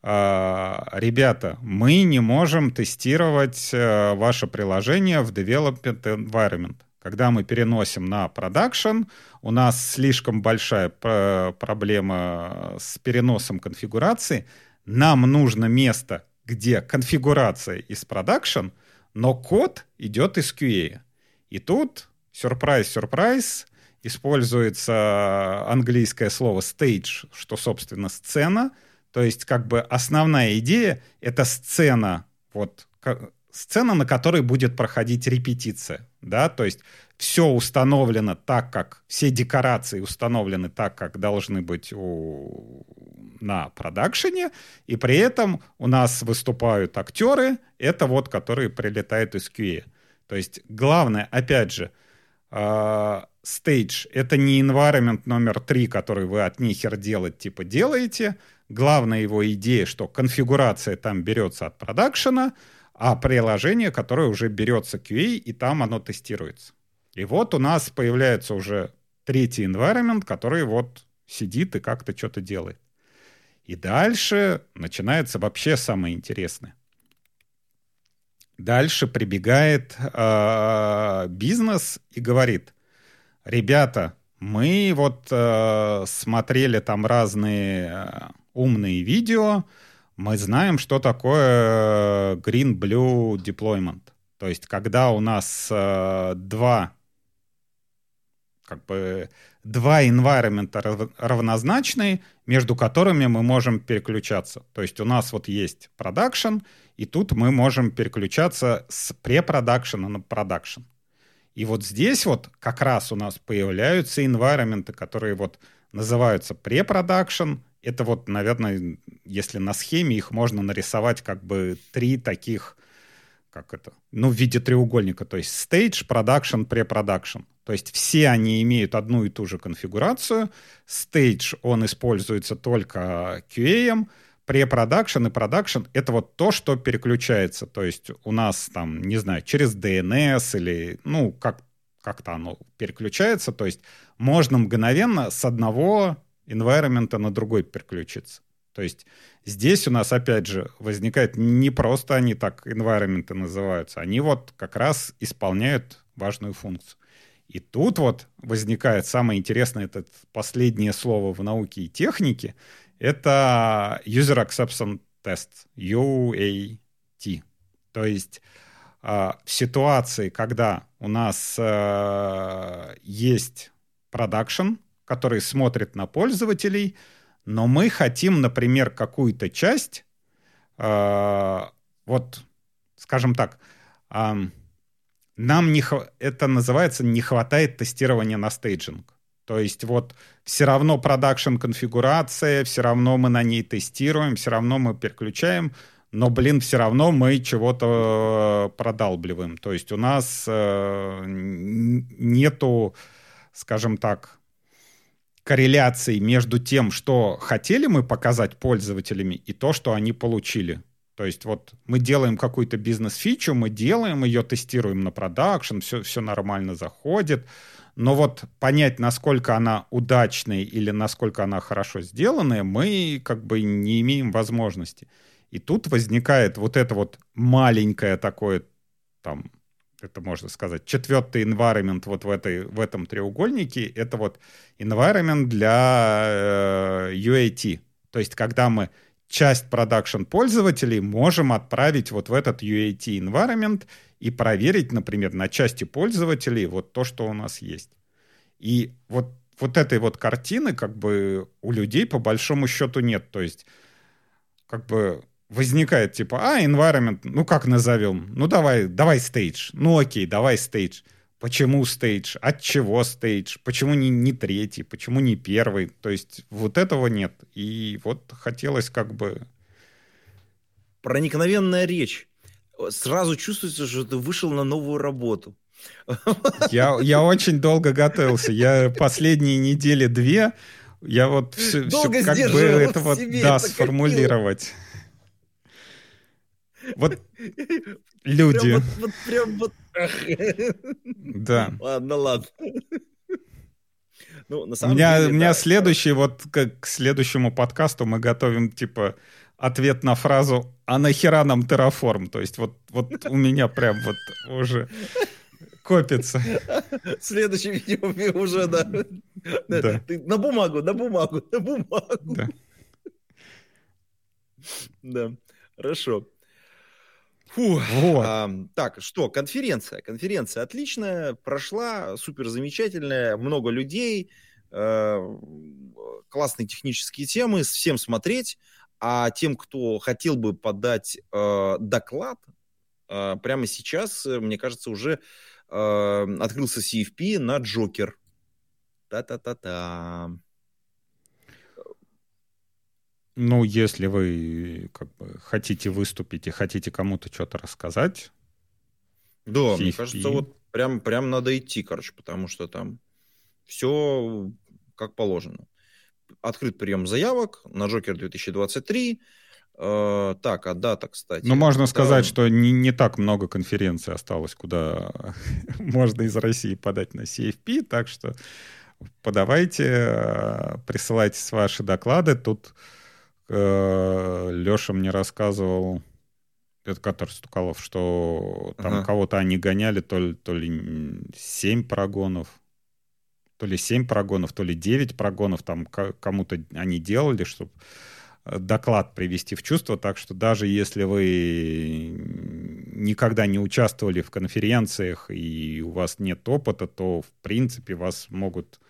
«А, ребята, мы не можем тестировать э, ваше приложение в development environment. Когда мы переносим на продакшн, у нас слишком большая проблема с переносом конфигурации. Нам нужно место, где конфигурация из продакшн, но код идет из QA. И тут, сюрприз-сюрприз, используется английское слово stage, что, собственно, сцена. То есть, как бы основная идея — это сцена, вот, сцена, на которой будет проходить репетиция, да, то есть все установлено так, как, все декорации установлены так, как должны быть у, на продакшене, и при этом у нас выступают актеры, это вот, которые прилетают из QA. То есть главное, опять же, а, stage — это не environment номер три, который вы от нихер делать типа делаете. Главная его идея, что конфигурация там берется от продакшена, а приложение, которое уже берется QA, и там оно тестируется. И вот у нас появляется уже третий environment, который вот сидит и как-то что-то делает. И дальше начинается вообще самое интересное. Дальше прибегает э, бизнес и говорит, ребята, мы вот э, смотрели там разные э, умные видео, мы знаем, что такое Green Blue Deployment. То есть, когда у нас э, два как бы два environment равнозначные, между которыми мы можем переключаться. То есть у нас вот есть production, и тут мы можем переключаться с препродакшена на продакшн. И вот здесь вот как раз у нас появляются environment, которые вот называются pre-production. Это вот, наверное, если на схеме их можно нарисовать как бы три таких, как это, ну, в виде треугольника. То есть stage, production, pre-production. То есть все они имеют одну и ту же конфигурацию. Stage, он используется только QA, pre-production и production — это вот то, что переключается. То есть у нас там, не знаю, через DNS или, ну, как, как-то оно переключается. То есть можно мгновенно с одного environment на другой переключиться. То есть здесь у нас, опять же, возникает не просто они так environment называются, они вот как раз исполняют важную функцию. И тут вот возникает самое интересное, это последнее слово в науке и технике, это User Acceptance Test, UAT. То есть э, в ситуации, когда у нас э, есть production, который смотрит на пользователей, но мы хотим, например, какую-то часть, э, вот, скажем так, э, нам не, это называется не хватает тестирования на staging. То есть вот все равно production конфигурация, все равно мы на ней тестируем, все равно мы переключаем, но, блин, все равно мы чего-то продалбливаем. То есть у нас э, нету, скажем так, корреляции между тем, что хотели мы показать пользователями, и то, что они получили. То есть вот мы делаем какую-то бизнес-фичу, мы делаем ее, тестируем на продакшн, все, все нормально заходит, но вот понять, насколько она удачная или насколько она хорошо сделанная, мы как бы не имеем возможности. И тут возникает вот это вот маленькое такое, там, это можно сказать, четвертый environment вот в, этой, в этом треугольнике, это вот environment для э, UAT. То есть когда мы часть продакшн пользователей можем отправить вот в этот UAT environment и проверить, например, на части пользователей вот то, что у нас есть. И вот, вот этой вот картины как бы у людей по большому счету нет. То есть как бы возникает типа, а, environment, ну как назовем? Ну давай, давай stage. Ну окей, давай stage. Почему стейдж? От чего стейдж? Почему не, не третий? Почему не первый? То есть вот этого нет. И вот хотелось как бы... Проникновенная речь. Сразу чувствуется, что ты вышел на новую работу. Я, я очень долго готовился. Я последние недели две, я вот все, все как бы это вот, да, сформулировать. Вот люди. Прям вот, вот, прям вот. Да. Ладно, ладно. Ну, на самом у меня, деле, у меня да, следующий, вот как к следующему подкасту мы готовим, типа, ответ на фразу «А нахера нам терраформ?» То есть вот, вот у меня прям вот уже копится. Следующее видео уже, да. да. на бумагу, на бумагу, на бумагу. Да. Да, хорошо. Фу. Вот. А, так, что, конференция. Конференция отличная, прошла, супер замечательная, много людей, э, классные технические темы, всем смотреть. А тем, кто хотел бы подать э, доклад, э, прямо сейчас, мне кажется, уже э, открылся CFP на Джокер. Та-та-та-та. Ну, если вы как бы хотите выступить и хотите кому-то что-то рассказать. Да, CFP. мне кажется, вот прям, прям надо идти, короче, потому что там все как положено. Открыт прием заявок на Джокер 2023. Э, так, а дата, кстати. Ну, можно это... сказать, что не, не так много конференций осталось, куда можно из России подать на CFP, так что подавайте, э, присылайте ваши доклады. Тут Леша мне рассказывал, это который Стукалов, что там ага. кого-то они гоняли, то ли, то ли 7 прогонов, то ли 7 прогонов, то ли 9 прогонов, там кому-то они делали, чтобы э, доклад привести в чувство, так что даже если вы никогда не участвовали в конференциях и у вас нет опыта, то в принципе вас могут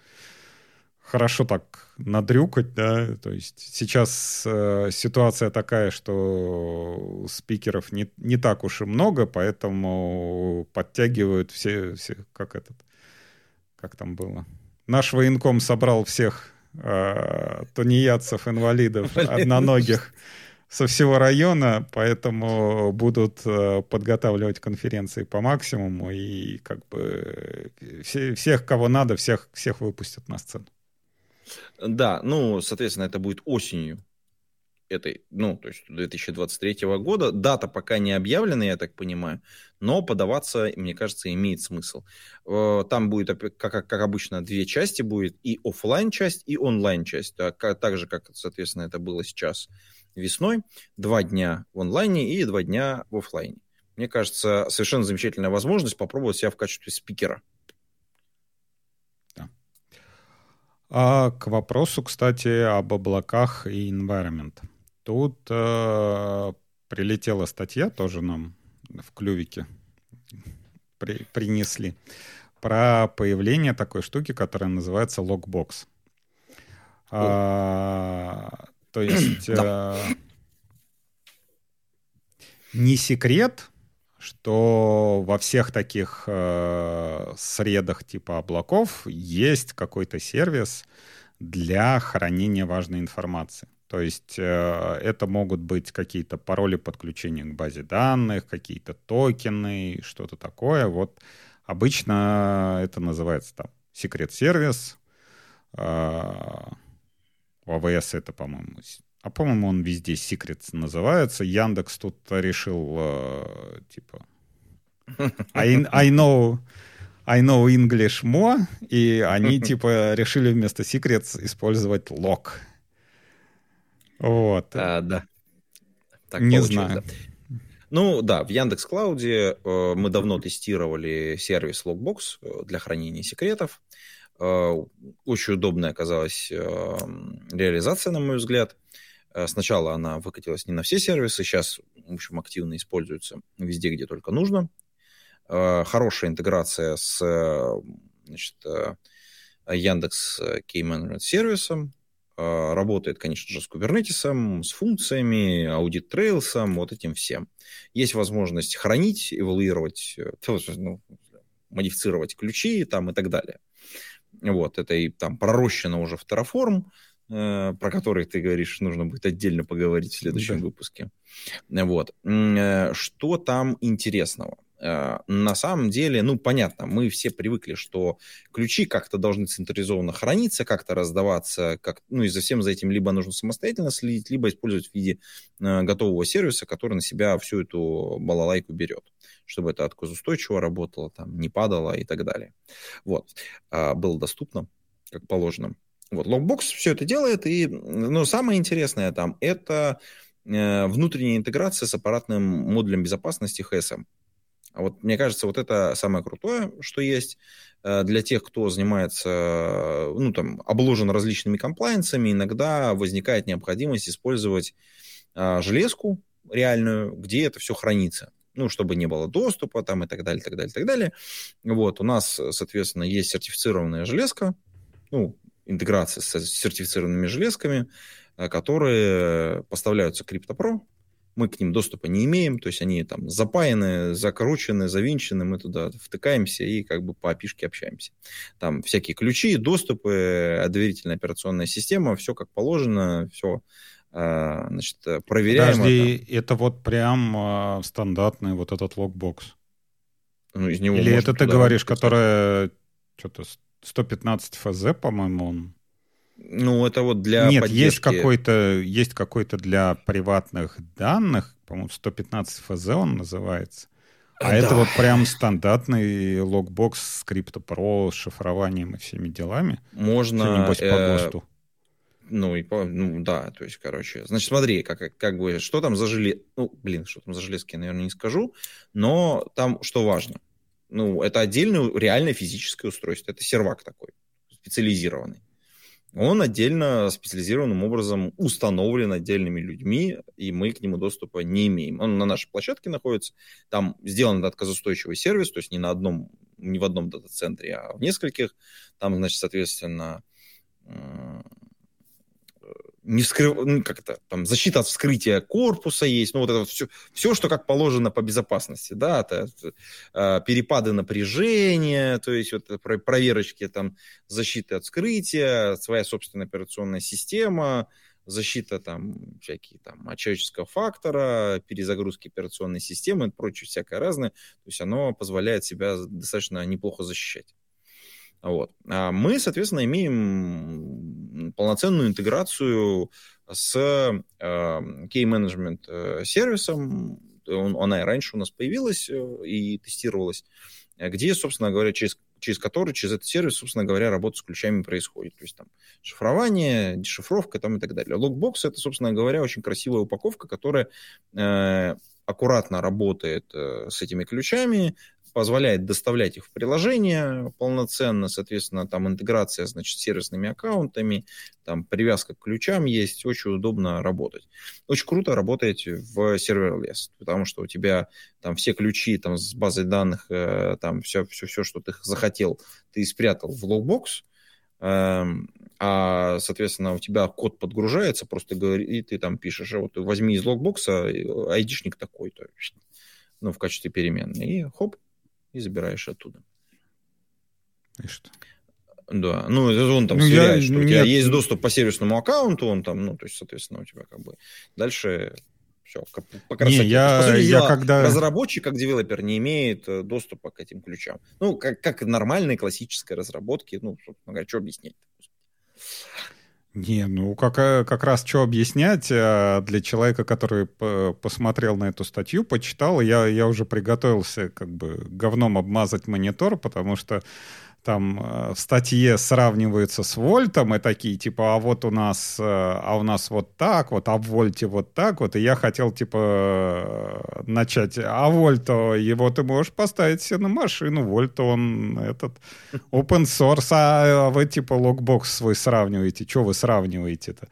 хорошо так надрюкать, да, то есть сейчас э, ситуация такая, что спикеров не, не так уж и много, поэтому подтягивают все, все как этот, как там было. Наш военком собрал всех э, тунеядцев, инвалидов, одноногих со всего района, поэтому будут э, подготавливать конференции по максимуму и как бы э, все, всех, кого надо, всех, всех выпустят на сцену. Да, ну, соответственно, это будет осенью. этой, ну, то есть 2023 года. Дата пока не объявлена, я так понимаю, но подаваться, мне кажется, имеет смысл. Э, там будет, как, как обычно, две части будет, и офлайн часть, и онлайн часть, так, так же, как, соответственно, это было сейчас весной. Два дня в онлайне и два дня в офлайне. Мне кажется, совершенно замечательная возможность попробовать себя в качестве спикера. А к вопросу, кстати, об облаках и environment. Тут э, прилетела статья, тоже нам в клювике при, принесли, про появление такой штуки, которая называется Logbox. А, то есть э, не секрет, что во всех таких э, средах типа облаков есть какой-то сервис для хранения важной информации. То есть э, это могут быть какие-то пароли подключения к базе данных, какие-то токены, что-то такое. Вот обычно это называется там секрет-сервис. Э, AWS это, по-моему, а по-моему, он везде Secrets называется. Яндекс тут решил, э, типа, I, I know I know English more, и они, типа, решили вместо Secrets использовать log. Вот. А, да. Так Не знаю. Да. Ну да, в Яндекс Клауде э, мы давно тестировали сервис Logbox э, для хранения секретов. Э, очень удобная оказалась э, реализация, на мой взгляд. Э, сначала она выкатилась не на все сервисы, сейчас, в общем, активно используется везде, где только нужно. Э, хорошая интеграция с значит, э, Яндекс Key Management сервисом. Работает, конечно же, с Kubernetes, с функциями, Audit Trails, вот этим всем. Есть возможность хранить, эволюировать, ну, модифицировать ключи там, и так далее. Вот, это и там пророщено уже в Terraform, Э, про который ты говоришь, нужно будет отдельно поговорить в следующем да. выпуске. Вот. Э, что там интересного? Э, на самом деле, ну, понятно, мы все привыкли, что ключи как-то должны централизованно храниться, как-то раздаваться, как, ну, и за всем за этим либо нужно самостоятельно следить, либо использовать в виде готового сервиса, который на себя всю эту балалайку берет, чтобы это отказоустойчиво работало, там, не падало и так далее. Вот. Было доступно, как положено. Вот, Logbox все это делает, и ну, самое интересное там – это э, внутренняя интеграция с аппаратным модулем безопасности HSM. А вот мне кажется, вот это самое крутое, что есть э, для тех, кто занимается, ну, там, обложен различными комплайенсами, иногда возникает необходимость использовать э, железку реальную, где это все хранится ну, чтобы не было доступа там и так далее, так далее, так далее. Вот, у нас, соответственно, есть сертифицированная железка, ну, интеграция с сертифицированными железками, э, которые поставляются CryptoPro. Мы к ним доступа не имеем, то есть они там запаяны, закручены, завинчены, мы туда втыкаемся и как бы по опишке общаемся. Там всякие ключи, доступы, доверительная операционная система, все как положено, все э, значит, проверяем. Подожди, это. это вот прям э, стандартный вот этот Lockbox? Ну, из него Или это ты говоришь, которая что-то 115 ФЗ, по-моему, он. Ну, это вот для Нет, поддержки... есть какой-то, есть какой-то для приватных данных, по-моему, 115 ФЗ он называется. А да. это вот прям стандартный Lockbox с CryptoPro, с шифрованием и всеми делами. Можно... Небось, э... по ГОСТу. Ну, и по, ну, да, то есть, короче, значит, смотри, как, как бы, что там за железки, ну, блин, что там за железки, я, наверное, не скажу, но там что важно – ну, это отдельное реальное физическое устройство. Это сервак такой, специализированный. Он отдельно специализированным образом установлен отдельными людьми, и мы к нему доступа не имеем. Он на нашей площадке находится, там сделан отказоустойчивый сервис, то есть не на одном, не в одном дата-центре, а в нескольких. Там, значит, соответственно, не вскрыв... ну, как это, там, защита от вскрытия корпуса есть, ну, вот это все, все, что как положено по безопасности, да, это, э, перепады напряжения, то есть вот про, проверочки, там, защиты от вскрытия, своя собственная операционная система, защита там всякие там от человеческого фактора, перезагрузки операционной системы и прочее всякое разное, то есть оно позволяет себя достаточно неплохо защищать. Вот. А мы, соответственно, имеем полноценную интеграцию с э, key management э, сервисом. Он, она и раньше у нас появилась э, и тестировалась, где, собственно говоря, через через который, через этот сервис, собственно говоря, работа с ключами происходит. То есть там шифрование, дешифровка там и так далее. Логбокс это, собственно говоря, очень красивая упаковка, которая э, аккуратно работает э, с этими ключами, позволяет доставлять их в приложение полноценно, соответственно, там интеграция, значит, с сервисными аккаунтами, там привязка к ключам есть, очень удобно работать. Очень круто работать в serverless, потому что у тебя там все ключи там с базой данных, э, там все, все, все, что ты захотел, ты спрятал в Lockbox, эм, а, соответственно, у тебя код подгружается, просто и ты там пишешь, а вот возьми из Lockbox а айдишник такой-то, ну, в качестве переменной, и хоп, и забираешь оттуда. И что? Да, ну, он там ну, сверяет, я, что нет. у тебя есть доступ по сервисному аккаунту, он там, ну, то есть, соответственно, у тебя как бы дальше все, по красоте. Не, я, по сути, я когда... Разработчик, как девелопер, не имеет э, доступа к этим ключам. Ну, как, как нормальной классической разработки, ну, собственно говоря, что объяснять? Не, ну как, э, как раз что объяснять э, для человека, который посмотрел на эту статью, почитал, я, я уже приготовился как бы говном обмазать монитор, потому что там э, в статье сравниваются с вольтом и такие, типа, а вот у нас, э, а у нас вот так вот, а в вольте вот так вот, и я хотел, типа, э, начать, а вольто, его ты можешь поставить себе на машину, вольто он этот open source, а вы, типа, логбокс свой сравниваете, что вы сравниваете-то?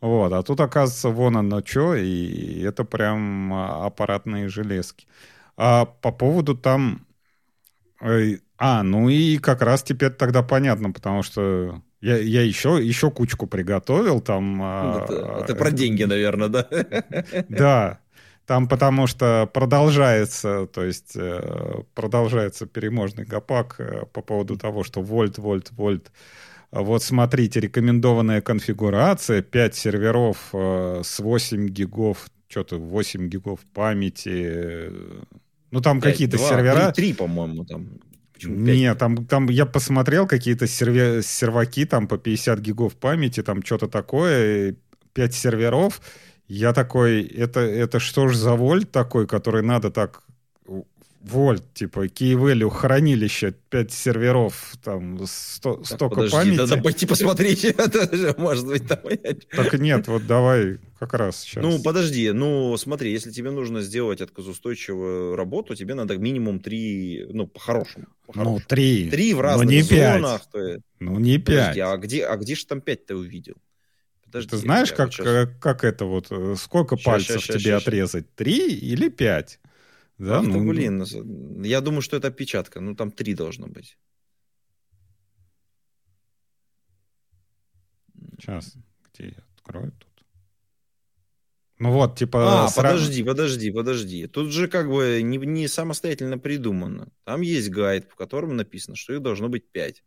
Вот, а тут, оказывается, вон оно что, и это прям аппаратные железки. А по поводу там а, ну и как раз теперь тогда понятно, потому что я, я еще, еще кучку приготовил там. А, это, это про деньги, наверное, да? Да. Там потому что продолжается, то есть э, продолжается переможный гопак э, по поводу того, что вольт, вольт, вольт. Вот смотрите, рекомендованная конфигурация, 5 серверов э, с 8 гигов, что-то 8 гигов памяти. Ну, там какие-то сервера... 3, по-моему, там. Нет, там, там я посмотрел какие-то серве, серваки там по 50 гигов памяти, там что-то такое, 5 серверов. Я такой, это, это что ж за вольт такой, который надо так вольт, типа, key value хранилище, 5 серверов, там, 100, так, столько подожди, памяти. Надо пойти посмотреть, может быть, там. Так нет, вот давай как раз сейчас. Ну, подожди, ну, смотри, если тебе нужно сделать отказоустойчивую работу, тебе надо минимум 3, ну, по-хорошему. По ну, 3. 3 в разных ну, не 5. зонах. Ну, не 5. Подожди, а где, а где же там 5 ты увидел? Подожди, Ты знаешь, как, сейчас... как это вот, э, сколько сейчас, пальцев сейчас, тебе сейчас, отрезать? Три или пять? Да, ну, ты, блин, ну, я думаю, что это опечатка. Ну, там три должно быть. Сейчас, где я открою тут? Ну вот, типа... А, сра... подожди, подожди, подожди. Тут же как бы не, не самостоятельно придумано. Там есть гайд, в котором написано, что их должно быть пять.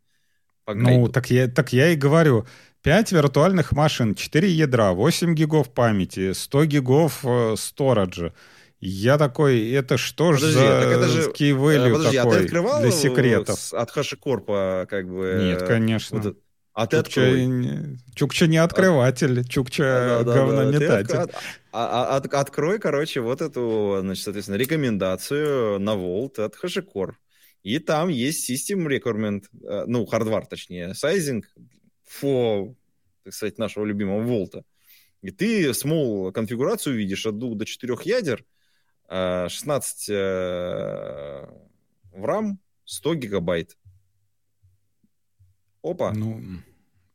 ну, так я, так я и говорю. 5 виртуальных машин, 4 ядра, 8 гигов памяти, 100 гигов э, сториджа. Я такой, это что подожди, за это же, key value подожди, такой а ты открывал для секретов? От HashiCorp как бы... Нет, конечно. Вот, а ты Чукча, не, Чукча не открыватель, а, Чукча да, говнометатель. Да, да. А, а, от, открой, короче, вот эту, значит, соответственно, рекомендацию на Volt от HashiCorp. И там есть System Requirement, э, ну, хардвар, точнее, сайзинг for, так сказать, нашего любимого Волта. И ты small конфигурацию видишь от двух до четырех ядер, 16 э, э, в RAM, 100 гигабайт. Опа. Ну,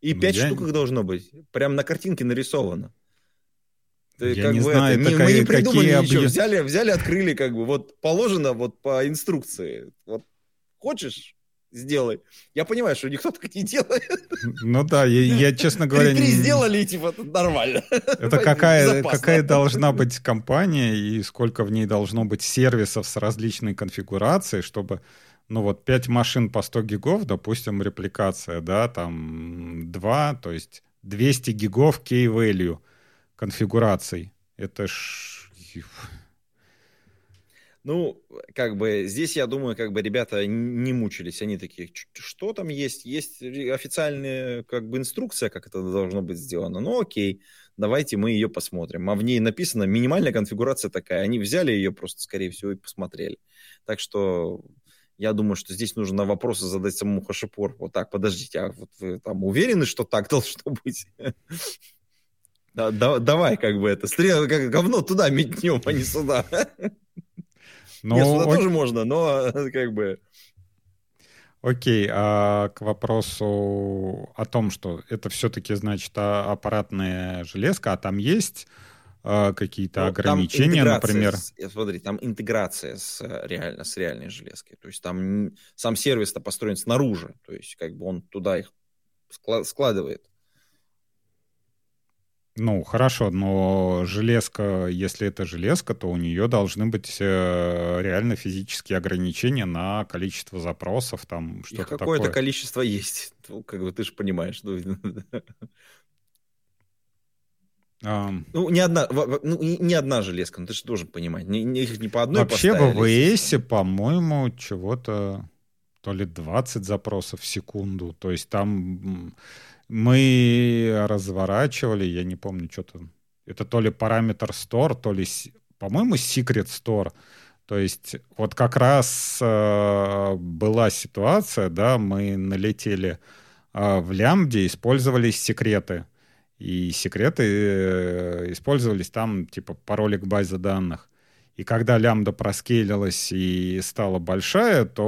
и 5 я... штук их должно быть. Прям на картинке нарисовано. Ты, я не знаю, это, такая, мы не придумали ничего. Объ... Взяли, взяли, открыли, как бы, вот положено вот по инструкции. Вот хочешь, сделай. Я понимаю, что никто так не делает. Ну да, я, я честно говоря... Три сделали, типа, нормально. Это какая, какая должна быть компания и сколько в ней должно быть сервисов с различной конфигурацией, чтобы, ну вот, 5 машин по 100 гигов, допустим, репликация, да, там 2, то есть 200 гигов key-value конфигураций. Это ж Ну, как бы здесь, я думаю, как бы ребята не мучились. Они такие, что там есть? Есть официальная как бы инструкция, как это должно быть сделано. Ну, окей, давайте мы ее посмотрим. А в ней написано минимальная конфигурация такая. Они взяли ее просто, скорее всего, и посмотрели. Так что я думаю, что здесь нужно на вопросы задать самому Хашипор. Вот так, подождите, а вот вы там уверены, что так должно быть? Да, да, давай, как бы это, стрел, как говно туда метнем, а не сюда. Но... Нет, сюда тоже можно, но как бы... Окей, а к вопросу о том, что это все-таки, значит, а, аппаратная железка, а там есть а, какие-то ну, ограничения, например? С, смотри, там интеграция с, реально, с реальной железкой. То есть там сам сервис-то построен снаружи, то есть как бы он туда их складывает. Ну, хорошо, но железка, если это железка, то у нее должны быть э, реально физические ограничения на количество запросов, там что-то такое. Какое-то количество есть, ну, как бы ты же понимаешь. Ну, Um, ну, не одна, ну, не одна железка, ну, ты же должен понимать. Не, не, их не по одной Вообще в ВВС, по-моему, чего-то то ли 20 запросов в секунду. То есть там мы разворачивали, я не помню, что там. Это то ли параметр store, то ли, по-моему, secret store. То есть вот как раз э, была ситуация, да, мы налетели э, в лямбде, использовались секреты. И секреты э, использовались там, типа, пароли к базе данных. И когда лямбда проскейлилась и стала большая, то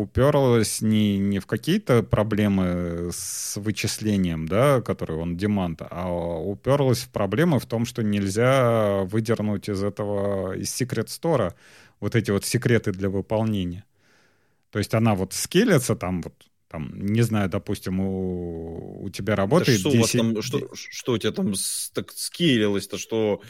уперлась не, не в какие-то проблемы с вычислением, да, которые он демант, а уперлась в проблемы в том, что нельзя выдернуть из этого, из секрет стора вот эти вот секреты для выполнения. То есть она вот скелется там вот там, не знаю, допустим, у, у тебя работает да что 10... У там, что, что у тебя там так скейлилось-то, что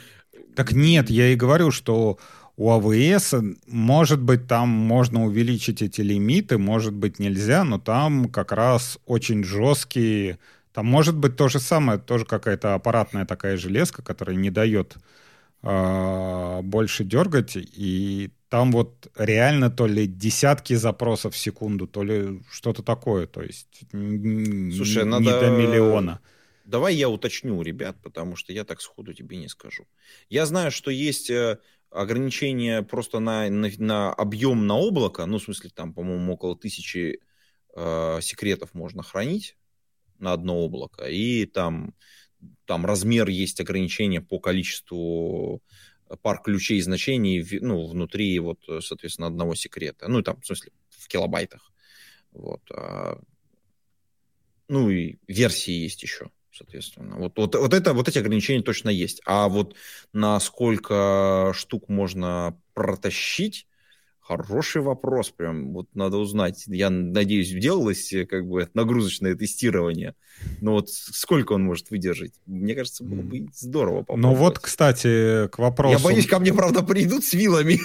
так нет, я и говорю, что у АВС, может быть, там можно увеличить эти лимиты, может быть, нельзя, но там как раз очень жесткие... Там может быть то же самое, тоже какая-то аппаратная такая железка, которая не дает э, больше дергать, и там вот реально то ли десятки запросов в секунду, то ли что-то такое, то есть Слушай, не надо... до миллиона. Давай я уточню, ребят, потому что я так сходу тебе не скажу. Я знаю, что есть э, ограничение просто на, на, на объем на облако, ну, в смысле, там, по-моему, около тысячи э, секретов можно хранить на одно облако, и там, там размер есть ограничение по количеству пар ключей и значений ну, внутри, вот, соответственно, одного секрета. Ну, там, в смысле, в килобайтах. Вот. А, ну, и версии есть еще соответственно. Вот, вот, вот, это, вот эти ограничения точно есть. А вот на сколько штук можно протащить, хороший вопрос, прям вот надо узнать. Я надеюсь, делалось как бы нагрузочное тестирование, но вот сколько он может выдержать? Мне кажется, было бы здорово Ну вот, кстати, к вопросу... Я боюсь, ко мне, правда, придут с вилами.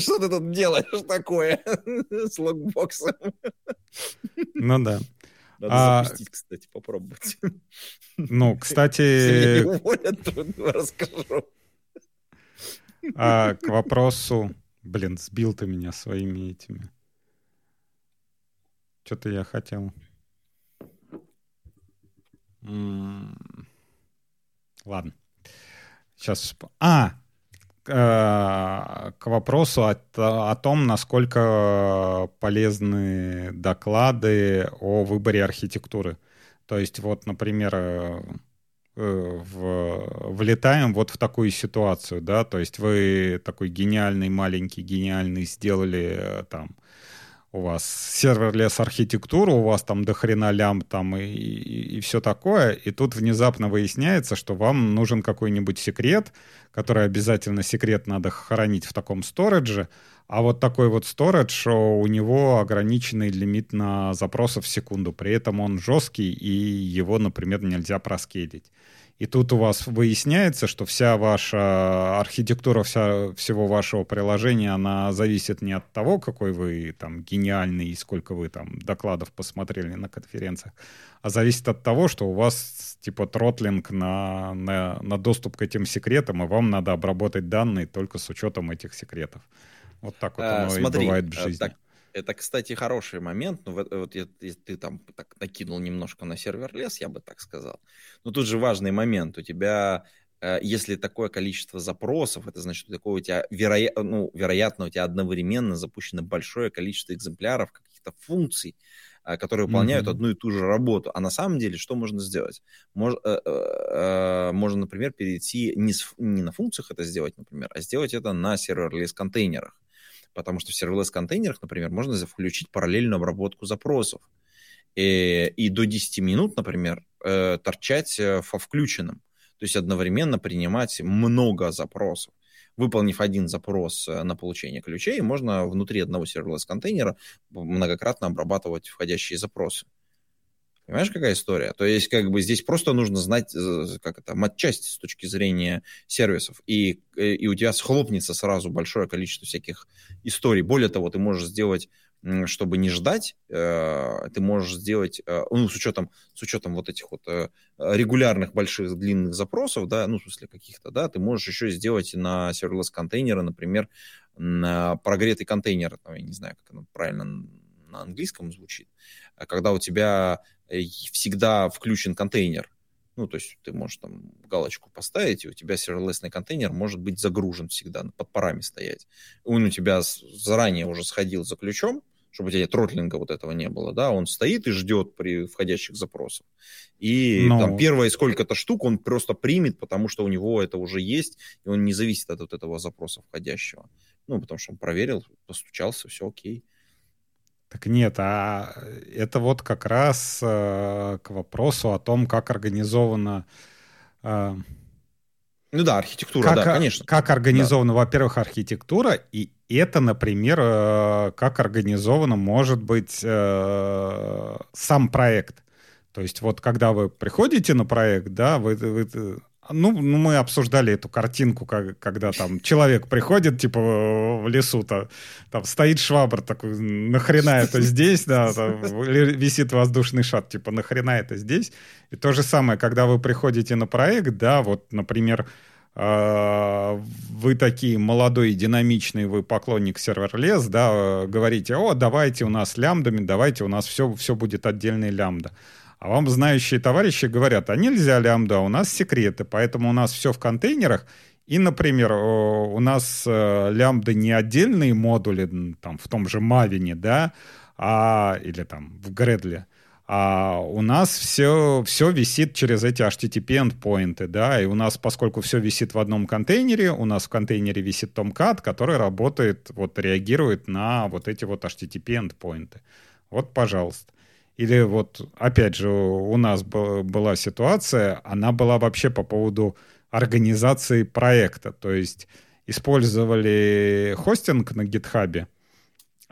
Что ты тут делаешь такое с логбоксом? Ну да. Надо а... запустить, кстати, попробовать. Ну, кстати... Уволят, расскажу. А, к вопросу... Блин, сбил ты меня своими этими. Что-то я хотел. Ладно. Сейчас... А, к вопросу о, о том, насколько полезны доклады о выборе архитектуры. То есть вот, например, э, в, влетаем вот в такую ситуацию, да, то есть вы такой гениальный, маленький, гениальный сделали э, там у вас serverless архитектура, у вас там до хрена лямбд там и, и, и все такое, и тут внезапно выясняется, что вам нужен какой-нибудь секрет, который обязательно секрет надо хранить в таком storage е, а вот такой вот storage, у него ограниченный лимит на запросы в секунду, при этом он жесткий, и его, например, нельзя про scale ить. И тут у вас выясняется, что вся ваша архитектура вся, всего вашего приложения, она зависит не от того, какой вы там гениальный и сколько вы там докладов посмотрели на конференциях, а зависит от того, что у вас типа тротлинг на, на, на доступ к этим секретам, и вам надо обработать данные только с учетом этих секретов. Вот так вот а, оно смотри, и бывает в жизни. Так, это, кстати, хороший момент. Ну, вот, вот если ты там так накинул немножко на сервер лес, я бы так сказал. Но тут же важный момент. У тебя, э, если такое количество запросов, это значит, такое у тебя, вероя... ну, вероятно, у тебя одновременно запущено большое количество экземпляров каких-то функций, э, которые выполняют mm-hmm. одну и ту же работу. А на самом деле что можно сделать? Мож, э, можно, например, перейти не, с, не на функциях это сделать, например, а сделать это на сервер-лес контейнерах потому что в serverless-контейнерах, например, можно включить параллельную обработку запросов. И, и до 10 минут, например, э, торчать э, во включенном. То есть одновременно принимать много запросов. Выполнив один запрос э, на получение ключей, можно внутри одного serverless-контейнера многократно обрабатывать входящие запросы. Понимаешь, какая история? То есть, как бы здесь просто нужно знать, э, как это, матчасть с точки зрения сервисов, и, э, и у тебя схлопнется сразу большое количество всяких историй. Более того, ты можешь сделать чтобы не ждать, э, ты можешь сделать, ну, с учетом, с учетом вот этих вот регулярных больших длинных запросов, да, ну, в смысле каких-то, да, ты можешь еще сделать на serverless контейнеры, например, на прогретый контейнер, я не знаю, как оно правильно на английском звучит, когда у тебя Э, всегда включен контейнер. Ну, то есть ты можешь там галочку поставить, и у тебя серверлесный контейнер может быть загружен всегда, под парами стоять. Он у тебя заранее уже сходил за ключом, чтобы у тебя тротлинга вот этого не было, да, он стоит и ждет при входящих запросах. И Но... там первые сколько-то штук он просто примет, потому что у него это уже есть, и он не зависит от вот этого запроса входящего. Ну, потому что он проверил, постучался, все окей. Так нет, а это вот как раз э, к вопросу о том, как организована... Э, ну да, архитектура, как, да, конечно. Как организована, да. во-первых, архитектура, и это, например, э, как организовано, может быть, э, сам проект. То есть вот когда вы приходите на проект, да, вы, вы ну, ну, мы обсуждали эту картинку, как, когда там человек приходит, типа, в лесу-то, там стоит швабр такой, нахрена это здесь, да, там висит воздушный шар, типа, нахрена это здесь. И то же самое, когда вы приходите на проект, да, вот, например, а, вы такие молодой, динамичный, вы поклонник сервер-лес, да, говорите, о, давайте у нас лямбдами, давайте у нас все, все будет отдельный лямбда. А вам знающие товарищи говорят, а нельзя лямбда, у нас секреты, поэтому у нас все в контейнерах. И, например, у нас э, лямбда не отдельные модули там, в том же Мавине, да, а, или там в Гредле, а у нас все, все висит через эти HTTP endpoints, да, и у нас, поскольку все висит в одном контейнере, у нас в контейнере висит Tomcat, который работает, вот реагирует на вот эти вот HTTP endpoints. Вот, пожалуйста. Или вот, опять же, у нас была ситуация, она была вообще по поводу организации проекта. То есть использовали хостинг на гитхабе,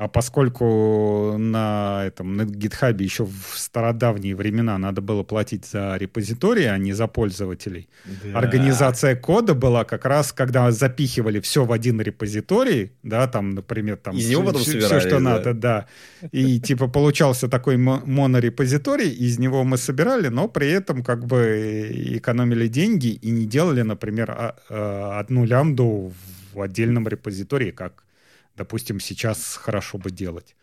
а поскольку на этом на GitHub еще в стародавние времена надо было платить за репозитории, а не за пользователей, да. организация кода была как раз, когда запихивали все в один репозиторий, да, там, например, там из него потом все, все, что да. надо, да, и типа получался такой монорепозиторий, из него мы собирали, но при этом как бы экономили деньги и не делали, например, а, а, одну лямбду в отдельном репозитории, как допустим, сейчас хорошо бы делать.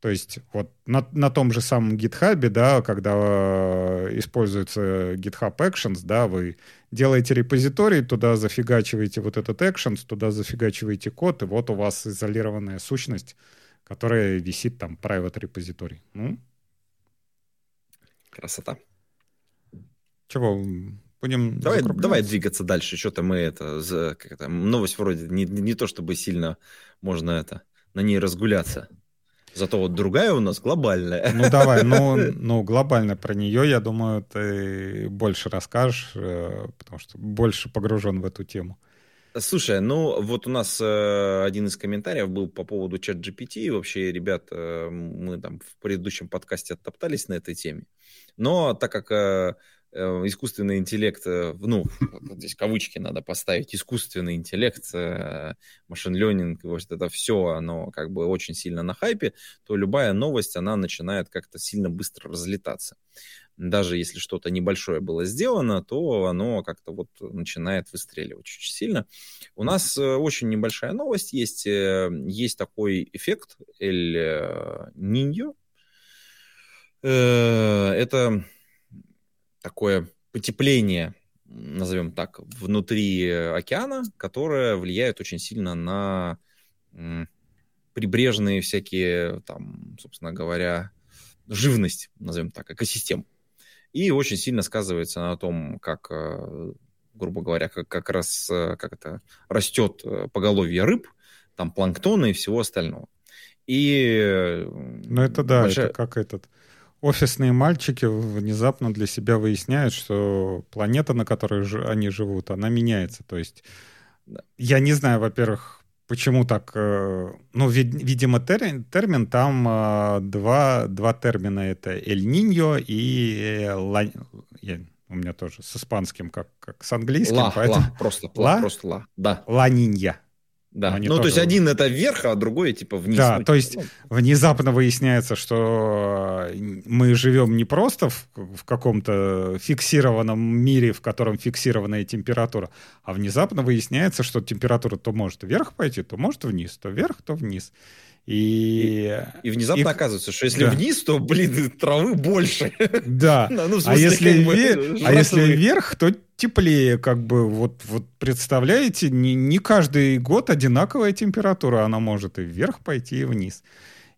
То есть вот на, на том же самом GitHub, да, когда э, используется GitHub Actions, да, вы делаете репозиторий, туда зафигачиваете вот этот Actions, туда зафигачиваете код, и вот у вас изолированная сущность, которая висит там private репозиторий. Ну? Красота. Чего, будем давай, давай двигаться дальше. Что-то мы это, как это, новость вроде не, не то чтобы сильно можно это на ней разгуляться. Зато вот другая у нас глобальная. Ну давай, ну, ну глобально про нее, я думаю, ты больше расскажешь, э, потому что больше погружен в эту тему. Слушай, ну вот у нас э, один из комментариев был по поводу чат GPT. Вообще, ребят, э, мы там в предыдущем подкасте оттоптались на этой теме. Но так как э, Э, искусственный интеллект, э, ну, здесь кавычки надо поставить, искусственный интеллект, машин ленинг, вот это все, оно как бы очень сильно на хайпе, то любая новость, она начинает как-то сильно быстро разлетаться. Даже если что-то небольшое было сделано, то оно как-то вот начинает выстреливать очень сильно. У нас э, очень небольшая новость есть. Есть такой эффект Эль Ниньо. Это такое потепление, назовем так, внутри океана, которое влияет очень сильно на прибрежные всякие, там, собственно говоря, живность, назовем так, экосистем. И очень сильно сказывается на том, как, э, грубо говоря, как, как раз э, как это растет э, поголовье рыб, там планктона и всего остального. И... Ну это да, большая... это как этот офисные мальчики внезапно для себя выясняют, что планета, на которой они живут, она меняется. То есть я не знаю, во-первых, почему так. Э, ну, видимо, термин, термин там э, два, два термина. Это «эль-ниньо» и «ла». Я, у меня тоже с испанским, как, как с английским. Ла, поэтому... ла, просто, ла, просто ла, да. Ла-нинья. Да, Они ну тоже... то есть один это вверх, а другой типа вниз. Да, ну, то есть ну. внезапно выясняется, что мы живем не просто в, в каком-то фиксированном мире, в котором фиксированная температура, а внезапно выясняется, что температура то может вверх пойти, то может вниз, то вверх, то вниз. И, и, и внезапно и, оказывается, что если да. вниз, то, блин, травы больше. Да. ну, смысле, а, если вверх, а если вверх, то теплее, как бы, вот, вот представляете, не, не каждый год одинаковая температура, она может и вверх пойти, и вниз.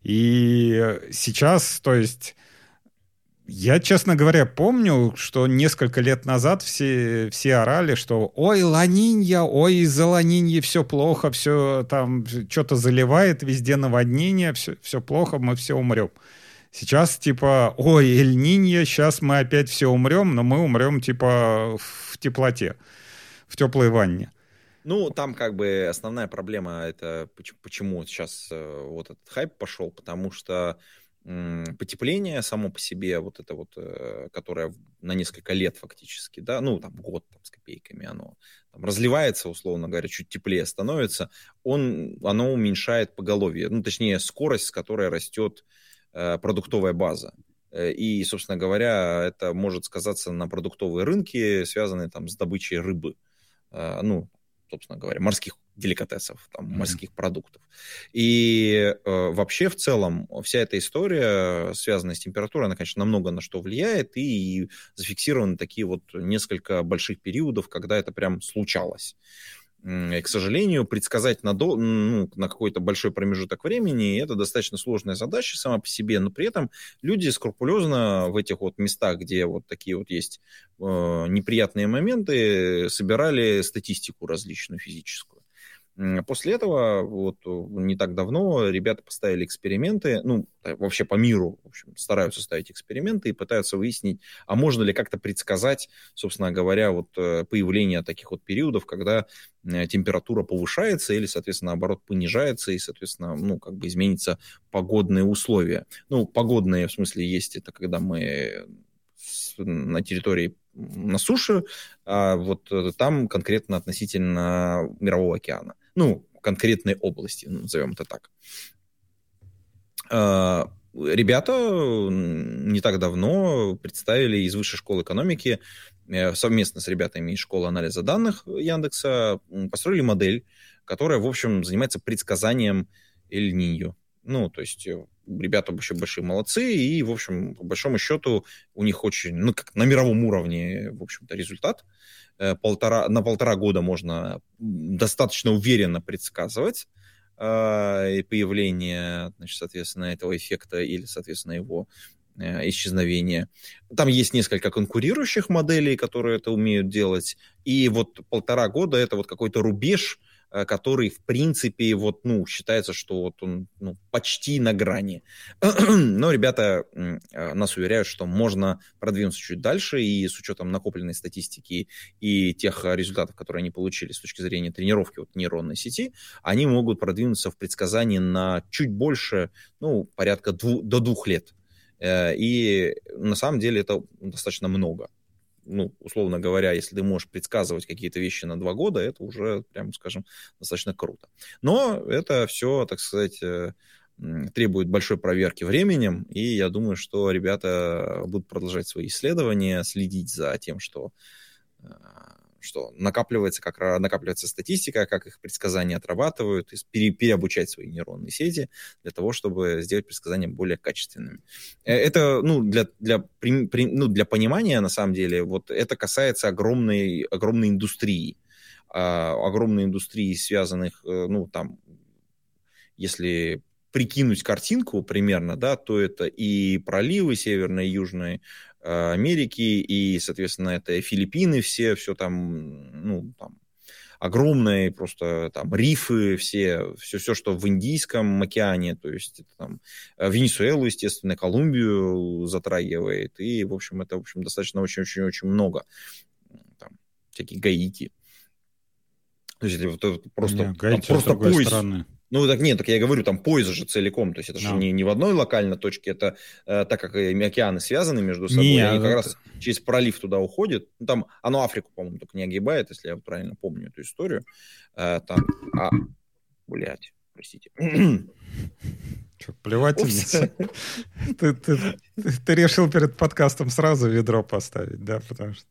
И сейчас, то есть, я, честно говоря, помню, что несколько лет назад все, все орали, что «Ой, ланинья, ой, из-за ланиньи все плохо, все там что-то заливает, везде наводнение, все, все плохо, мы все умрем». Сейчас типа «Ой, Эль-Нинья, сейчас мы опять все умрем, но мы умрем типа в теплоте, в теплой ванне». Ну, там как бы основная проблема это почему сейчас э, вот этот хайп пошел, потому что потепление само по себе, вот это вот, э, которое на несколько лет фактически, да, ну, там, год там, с копейками, оно там, разливается, условно говоря, чуть теплее становится, он, оно уменьшает поголовье, ну, точнее, скорость, с которой растет э, продуктовая база. Э, и, собственно говоря, это может сказаться на продуктовые рынки, связанные там с добычей рыбы. Ну, собственно говоря, морских деликатесов, там, mm-hmm. морских продуктов. И э, вообще в целом вся эта история, связанная с температурой, она, конечно, намного на что влияет, и, и зафиксированы такие вот несколько больших периодов, когда это прям случалось. И, к сожалению, предсказать на, до, ну, на какой-то большой промежуток времени это достаточно сложная задача сама по себе, но при этом люди скрупулезно в этих вот местах, где вот такие вот есть э, неприятные моменты, собирали статистику различную физическую. После этого, вот не так давно, ребята поставили эксперименты, ну, вообще по миру, в общем, стараются ставить эксперименты и пытаются выяснить, а можно ли как-то предсказать, собственно говоря, вот э, появление таких вот периодов, когда э, температура повышается или, соответственно, наоборот, понижается и, соответственно, ну, как бы изменится погодные условия. Ну, погодные, в смысле, есть это, когда мы на территории на суше, а вот э, там конкретно относительно Мирового океана ну, конкретной области, назовем это так. А, ребята не так давно представили из Высшей школы экономики э, совместно с ребятами из школы анализа данных Яндекса построили модель, которая, в общем, занимается предсказанием Эль-Ниньо. Ну, то есть э, ребята вообще большие молодцы, и, в общем, по большому счету у них очень, ну, как на мировом уровне, в общем-то, результат. Э, полтора, на полтора года можно достаточно уверенно предсказывать э, появление, значит, соответственно, этого эффекта или, соответственно, его э, исчезновения. Там есть несколько конкурирующих моделей, которые это умеют делать, и вот полтора года это вот какой-то рубеж, который, в принципе, вот, ну, считается, что вот он ну, почти на грани. Но ребята э, нас уверяют, что можно продвинуться чуть дальше, и с учетом накопленной статистики и тех результатов, которые они получили с точки зрения тренировки вот, нейронной сети, они могут продвинуться в предсказании на чуть больше, ну, порядка дву- до двух лет. Э, и на самом деле это достаточно много ну, условно говоря, если ты можешь предсказывать какие-то вещи на два года, это уже, прям скажем, достаточно круто. Но это все, так сказать, э, требует большой проверки временем, и я думаю, что ребята будут продолжать свои исследования, следить за тем, что э, что накапливается, как накапливается статистика, как их предсказания отрабатывают, пере, переобучать свои нейронные сети для того, чтобы сделать предсказания более качественными. Э, это, ну, для, для, ну, для понимания, на самом деле, вот это касается огромной, огромной индустрии, а, огромной индустрии, связанных, э, ну, там, если прикинуть картинку примерно, да, то это и проливы северной и южной Э, Америки, и, соответственно, это Филиппины все, все там, ну, там, огромные просто там рифы, все, все, все, что в Индийском океане, то есть это, там э, Венесуэлу, естественно, Колумбию затрагивает, и, в общем, это, в общем, достаточно очень-очень-очень много там всяких Гаити. То есть это, это просто, Гаити там, просто пояс, страны. Ну, так нет, так я говорю, там поезд же целиком, то есть это no. же не, не в одной локальной точке, это э, так как и океаны связаны между собой, не, они как раз через пролив туда уходят, ну, там оно Африку, по-моему, только не огибает, если я правильно помню эту историю, э, там, а, блядь, простите. Что, плевательница? ты, ты, ты, ты решил перед подкастом сразу ведро поставить, да, потому что...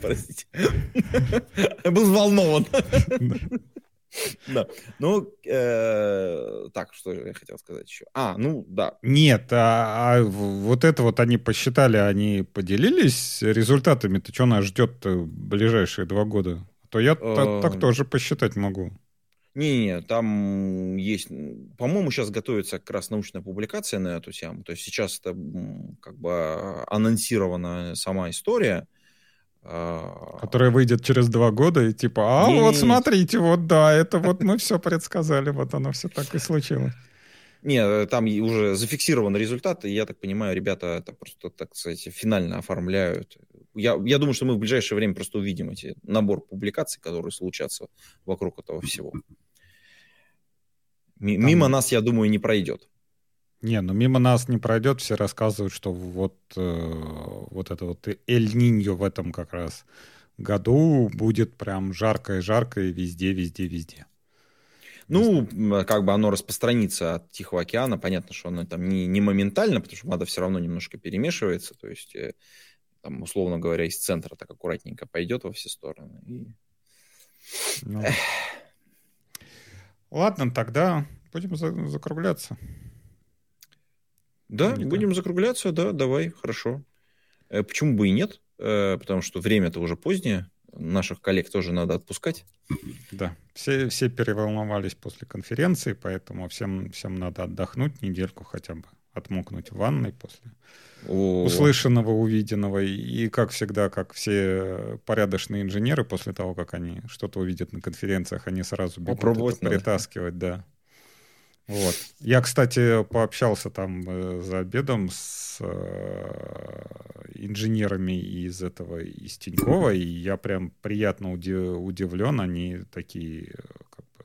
Простите. Я был взволнован. Да. Ну, э, так, что я хотел сказать еще. А, ну, да. Нет, а, а вот это вот они посчитали, они поделились результатами. Ты что нас ждет в ближайшие два года? То я так тоже посчитать могу. Не-не, там есть, по-моему, сейчас готовится как раз научная публикация на эту тему. То есть сейчас это как бы анонсирована сама история. А, Которая выйдет через два года и типа, а не, вот смотрите, вот да, это вот мы все предсказали, вот оно все так и случилось. Не, там уже зафиксирован результат, и я так понимаю, ребята это просто, так сказать, финально оформляют. Я, я думаю, что мы в ближайшее время просто увидим эти набор публикаций, которые случатся вокруг этого всего. Мимо там... нас, я думаю, не пройдет. Не, ну мимо нас не пройдет, все рассказывают, что вот, э, вот это вот Эль-Ниньо в этом как раз году будет прям жарко и жарко и везде, везде, везде. Ну, как бы оно распространится от Тихого океана. Понятно, что оно там не, не моментально, потому что вода все равно немножко перемешивается. То есть, э, там, условно говоря, из центра так аккуратненько пойдет во все стороны. И... Ну. Ладно, тогда будем закругляться. Да, не будем так. закругляться, да, давай, хорошо. Э, почему бы и нет? Э, потому что время-то уже позднее. Наших коллег тоже надо отпускать. Да, все, все переволновались после конференции, поэтому всем, всем надо отдохнуть недельку хотя бы, отмокнуть в ванной после О. услышанного, увиденного. И, как всегда, как все порядочные инженеры, после того, как они что-то увидят на конференциях, они сразу бегут это притаскивать, да. Вот. Я, кстати, пообщался там э, за обедом с э, инженерами из этого, из Тинькова, и я прям приятно удивлен. Они такие, как бы,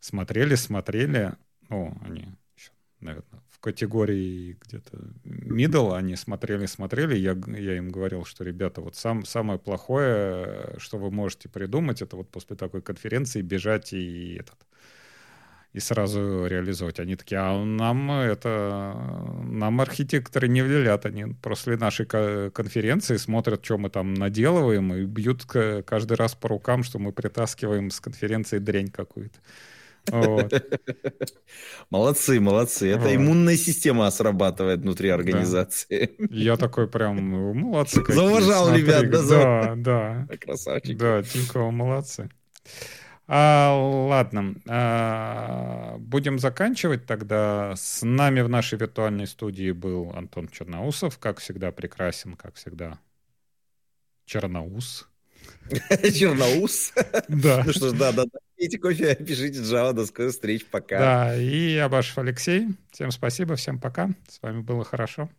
смотрели, смотрели. Ну, они еще, наверное, в категории где-то middle, они смотрели, смотрели. Я, я им говорил, что, ребята, вот сам, самое плохое, что вы можете придумать, это вот после такой конференции бежать и этот и сразу реализовать. Они такие, а нам это, нам архитекторы не велят, они после нашей конференции смотрят, что мы там наделываем, и бьют каждый раз по рукам, что мы притаскиваем с конференции дрянь какую-то. Вот. Молодцы, молодцы. Это вот. иммунная система срабатывает внутри организации. Да. Я такой прям, молодцы какие. Зауважал ребят, да? Да, да. Красавчики. Да, Тинькова, молодцы. А, ладно, а, будем заканчивать тогда. С нами в нашей виртуальной студии был Антон Черноусов, как всегда прекрасен, как всегда Черноус. Черноус? Да. Ну что ж, да, да, да. Пейте кофе, пишите Java, до скорых встреч, пока. Да, и Абашев Алексей. Всем спасибо, всем пока. С вами было хорошо.